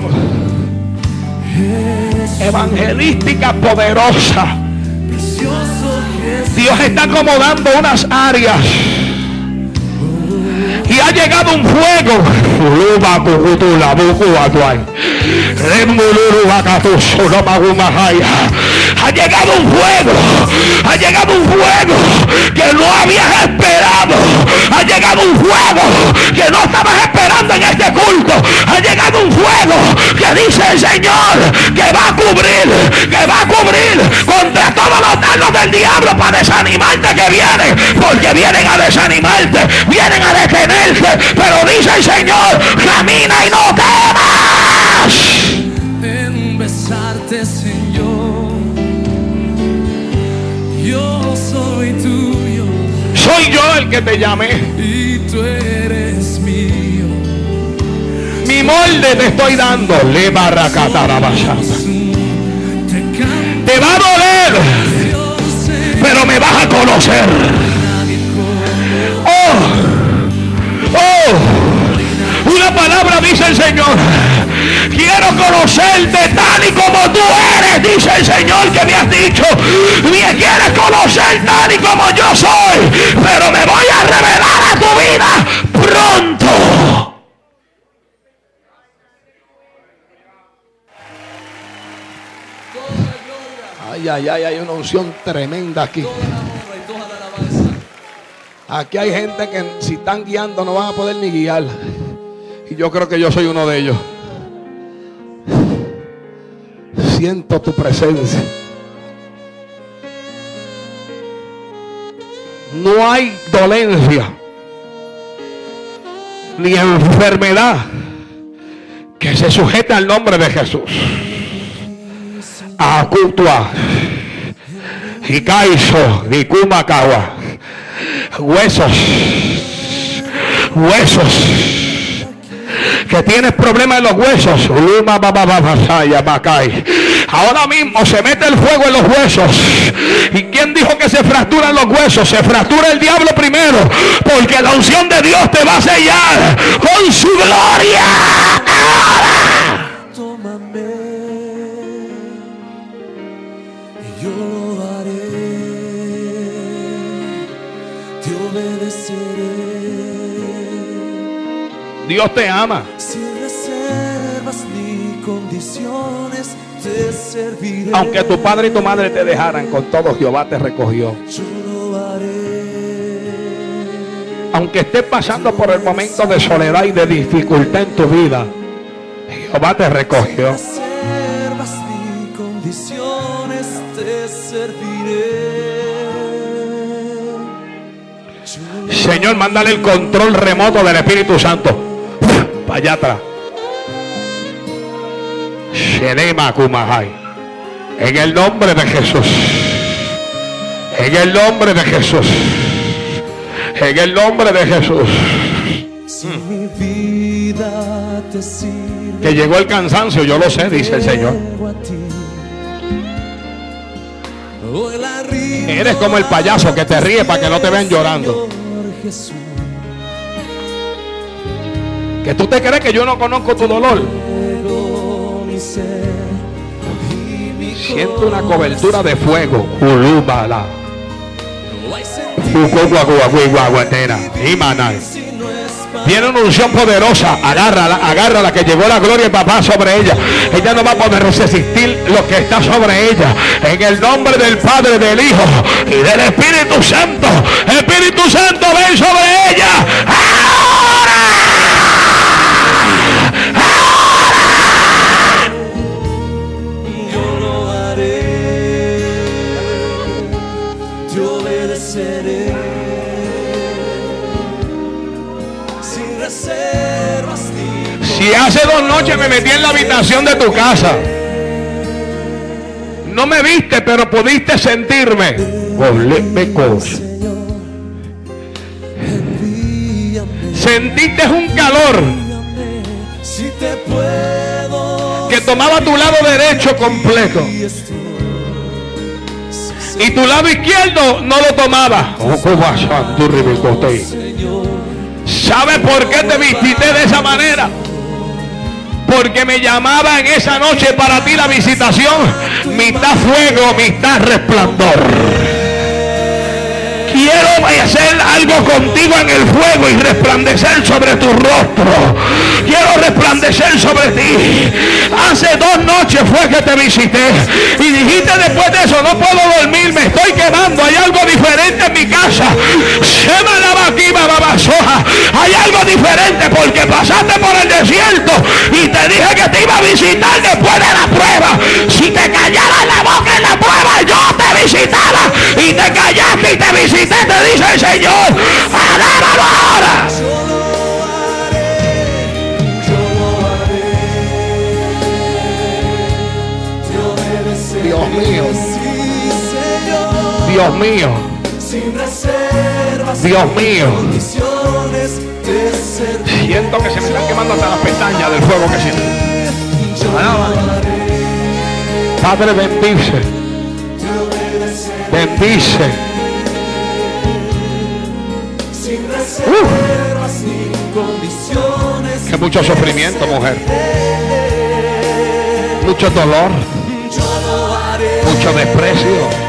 evangelística poderosa. Dios está acomodando unas áreas. Y ha llegado un fuego. Ha llegado un fuego. Ha llegado un fuego que no habías esperado. Ha llegado un fuego que no estabas esperando en este culto. Ha llegado un fuego que dice el Señor que va a cubrir, que va a cubrir contra todos los dardos del diablo para desanimarte que vienen. Porque vienen a desanimarte, vienen a detenerte. Pero dice el Señor, camina y no el que te llamé. y tú eres mío. Mi molde te estoy dando. Le. Te va a doler, pero me vas a conocer. Oh, oh, palabra dice el Señor. Quiero conocerte tal y como tú eres, dice el Señor que me has dicho. Me quieres conocer tal y como yo soy, pero me voy a revelar a tu vida pronto. Ay, ay, ay, hay una unción tremenda aquí. Aquí hay gente que si están guiando no van a poder ni guiar. Y yo creo que yo soy uno de ellos. Siento tu presencia. No hay dolencia ni enfermedad que se sujete al nombre de Jesús. Acutua. Hikaiso. Nikumakawa. Huesos. Huesos que tienes problemas en los huesos. Ahora mismo se mete el fuego en los huesos. ¿Y quién dijo que se fracturan los huesos? Se fractura el diablo primero. Porque la unción de Dios te va a sellar con su gloria. Dios te ama. sin reservas ni condiciones. Te serviré. Aunque tu padre y tu madre te dejaran, con todo Jehová te recogió. yo lo haré. Aunque estés pasando por el momento de soledad y de dificultad en tu vida, Jehová te recogió. reservas ni condiciones te serviré. Señor, mándale el control remoto del Espíritu Santo. Para allá atrás. En el nombre de Jesús. En el nombre de Jesús. En el nombre de Jesús. Que llegó el cansancio, yo lo sé, dice el Señor. Eres como el payaso que te ríe para que no te vean llorando. Jesús, Que tú te crees que yo no conozco tu dolor. Siento una cobertura de fuego. Ulúbala. Viene una unción poderosa. Agárrala, agárrala, que llegó la gloria y papá sobre ella. Ella no va a poder resistir lo que está sobre ella. En el nombre del Padre, del Hijo y del Espíritu Santo. Espíritu Santo, ven sobre ella. Ahora. Si hace dos noches me metí en la habitación de tu casa. No me viste, pero pudiste sentirme. Sentiste un calor que tomaba tu lado derecho completo y y tu lado izquierdo no lo tomaba. ¿Sabe por qué te vististe de esa manera? Porque me llamaba en esa noche para ti la visitación. Mitad fuego, mitad resplandor. Quiero hacer algo contigo en el fuego y resplandecer sobre tu rostro. Quiero resplandecer sobre ti. Hace dos noches fue que te visité y dijiste después de eso, no puedo dormir, me estoy quemando, hay algo diferente en mi casa. Se me lava aquí, babasoja. Hay algo diferente porque pasaste por el desierto y te dije que te iba a visitar después de la prueba. Si te callaras la boca en la prueba, yo te visitaba y te callaste y te visité, te dice el Señor. Alábalo ahora. Dios mío, Sin reservas, Dios mío. Siento que se me están quemando hasta las pestañas del fuego que siento. Alaba. Padre, bendice, bendice. Sin reservas ni condiciones. Que mucho sufrimiento, mujer. Mucho dolor, mucho desprecio.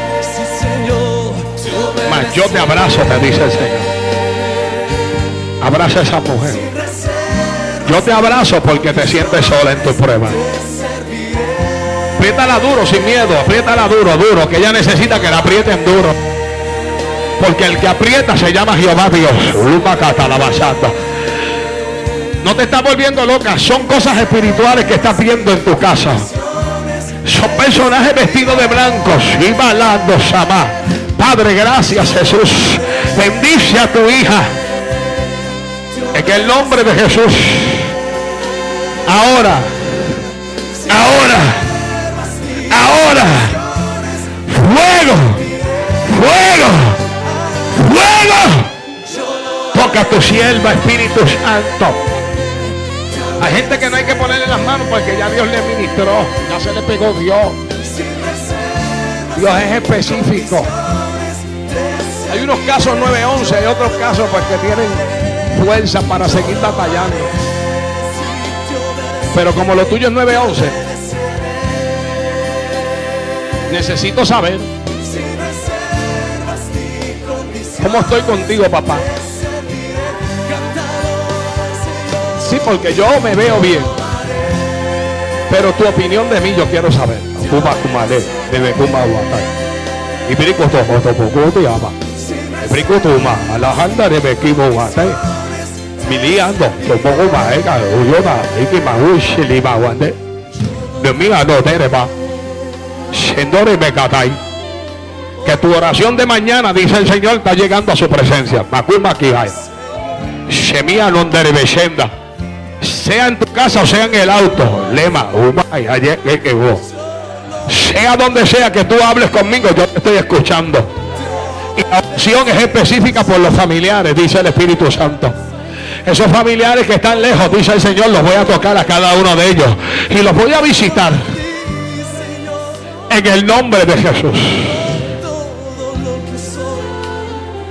Yo te abrazo, te dice el Señor. Abraza a esa mujer. Yo te abrazo porque te sientes sola en tu prueba. Apriétala duro, sin miedo. Apriétala duro, duro. Que ella necesita que la aprieten duro. Porque el que aprieta se llama Jehová Dios. No te estás volviendo loca. Son cosas espirituales que estás viendo en tu casa. Son personajes vestidos de blancos y balando Samá. Padre, gracias Jesús. Bendice a tu hija. En el nombre de Jesús. Ahora. Ahora. Ahora. Fuego. Fuego. Fuego. Toca tu sierva, Espíritu Santo. Hay gente que no hay que ponerle las manos porque ya Dios le ministró. Ya se le pegó Dios. Dios es específico. Hay unos casos 911, hay otros casos pues que tienen fuerza para seguir batallando. Pero como lo tuyo es 911, necesito saber cómo estoy contigo, papá. Sí, porque yo me veo bien. Pero tu opinión de mí yo quiero saber. Debe kote ama. Perico toma, alajanda debe kimo watai. Miliando, tomo kuma eka, uyona, iki ma ushi lima wande. De mira no te ba. Shendore me katai. Que tu oración de mañana, dice el Señor, está llegando a su presencia. Makuma kihai. Shemia non debe shenda sea en tu casa o sea en el auto, lema, umay, ayer, que, que, vos. sea donde sea que tú hables conmigo, yo te estoy escuchando. Y la oración es específica por los familiares, dice el Espíritu Santo. Esos familiares que están lejos, dice el Señor, los voy a tocar a cada uno de ellos. Y los voy a visitar. En el nombre de Jesús.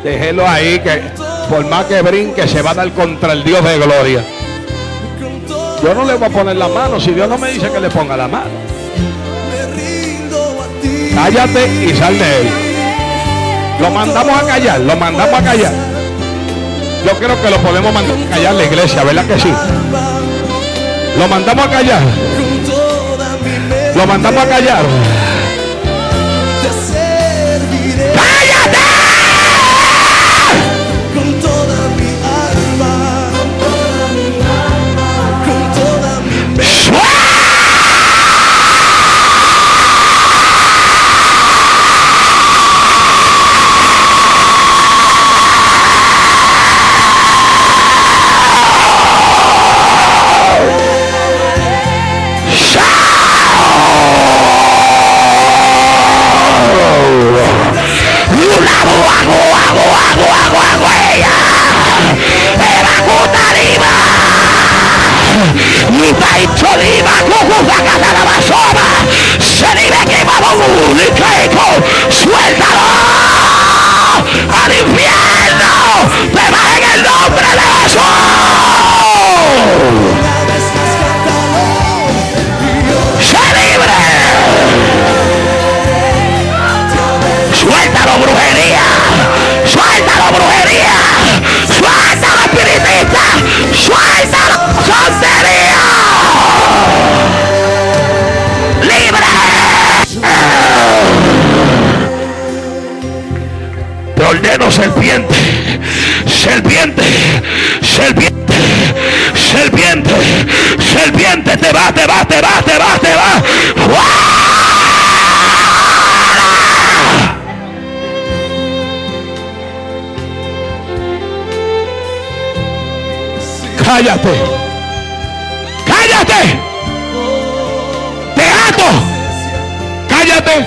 Déjelo ahí que por más que brinque se va a dar contra el Dios de gloria. Yo no le voy a poner la mano si Dios no me dice que le ponga la mano. Cállate y sal de él. Lo mandamos a callar, lo mandamos a callar. Yo creo que lo podemos mandar a callar la iglesia, ¿verdad que sí? Lo mandamos a callar. Lo mandamos a callar. Cállate, cállate, te ato, cállate.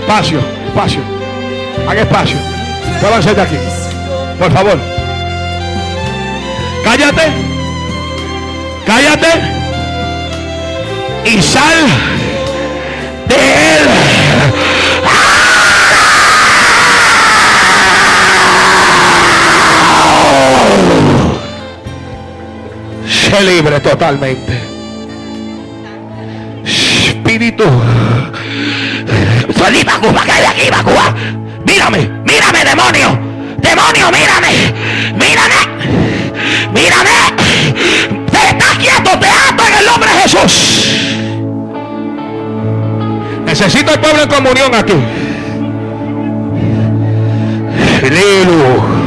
Espacio, espacio. Haga espacio. Muévanse de aquí. Por favor. Cállate. Cállate. Y sal de él. Libre totalmente. Espíritu. Mírame, mírame, demonio. Demonio, mírame. Mírame. Mírame. Te estás quieto, te ato en el nombre de Jesús. Necesito el pueblo en comunión aquí. Lilu.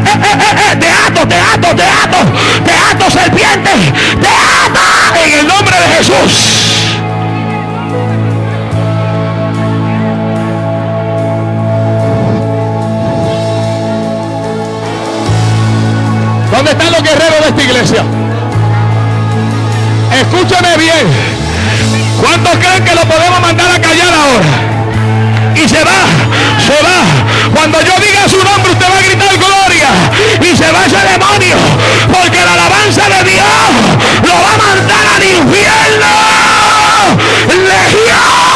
Te ato, te ato, te ato. Te ato, serpiente. Te ato en el nombre de Jesús. los guerreros de esta iglesia. Escúchame bien. ¿Cuántos creen que lo podemos mandar a callar ahora? Y se va, se va. Cuando yo diga su nombre, usted va a gritar gloria. Y se va ese demonio. Porque la alabanza de Dios lo va a mandar al infierno. Legión.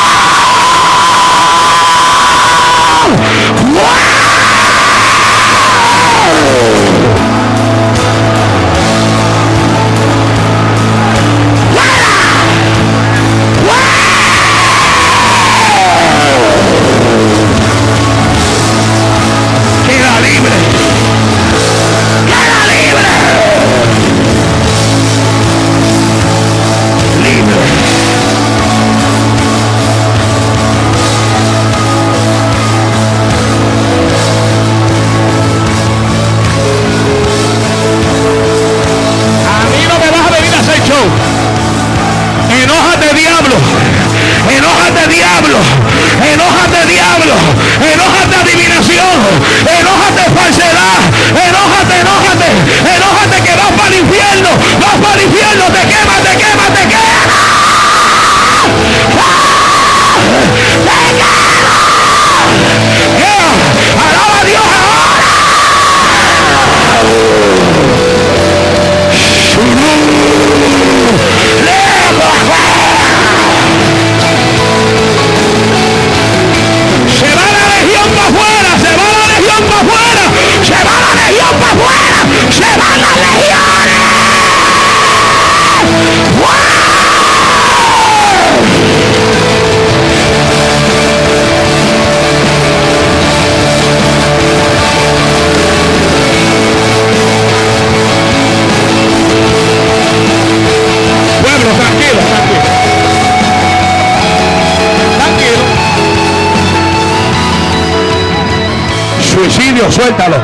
Suéltalo.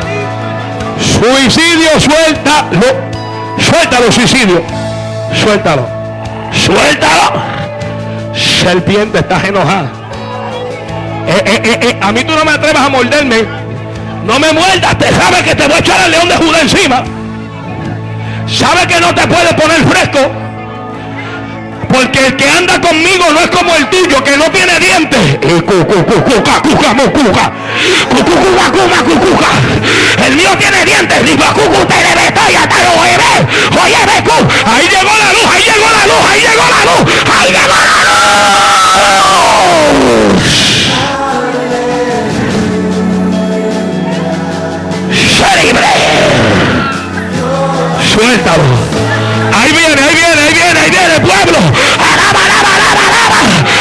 Suicidio, suéltalo. Suéltalo, suicidio. Suéltalo. Suéltalo. Serpiente, estás enojada. Eh, eh, eh, A mí tú no me atrevas a morderme. No me muerdas. Te sabes que te voy a echar al león de Judá encima. Sabes que no te puedes poner fresco. Porque el que anda conmigo no es como el tuyo, que no tiene dientes. El mío tiene dientes. Digo, cucu, te le meto y hasta lo ve. Oye. Ahí llegó la luz, ahí llegó la luz, ahí llegó la luz. Ahí llegó la luz. Libre. Suéltalo. Ahí viene, ahí viene, ahí viene, ahí viene el pueblo. Alaba, alaba, alaba, alaba.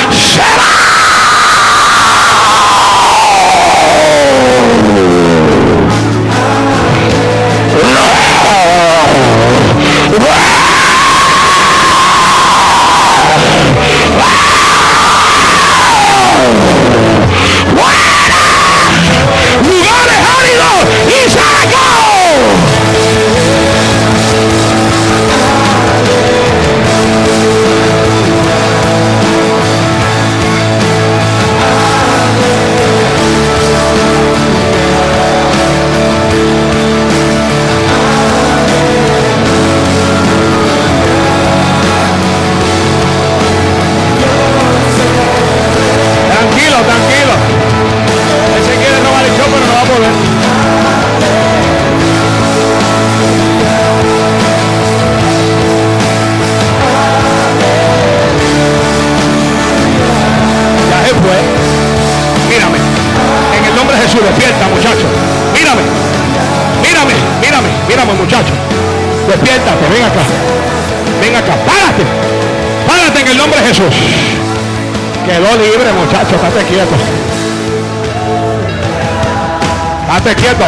izquierda.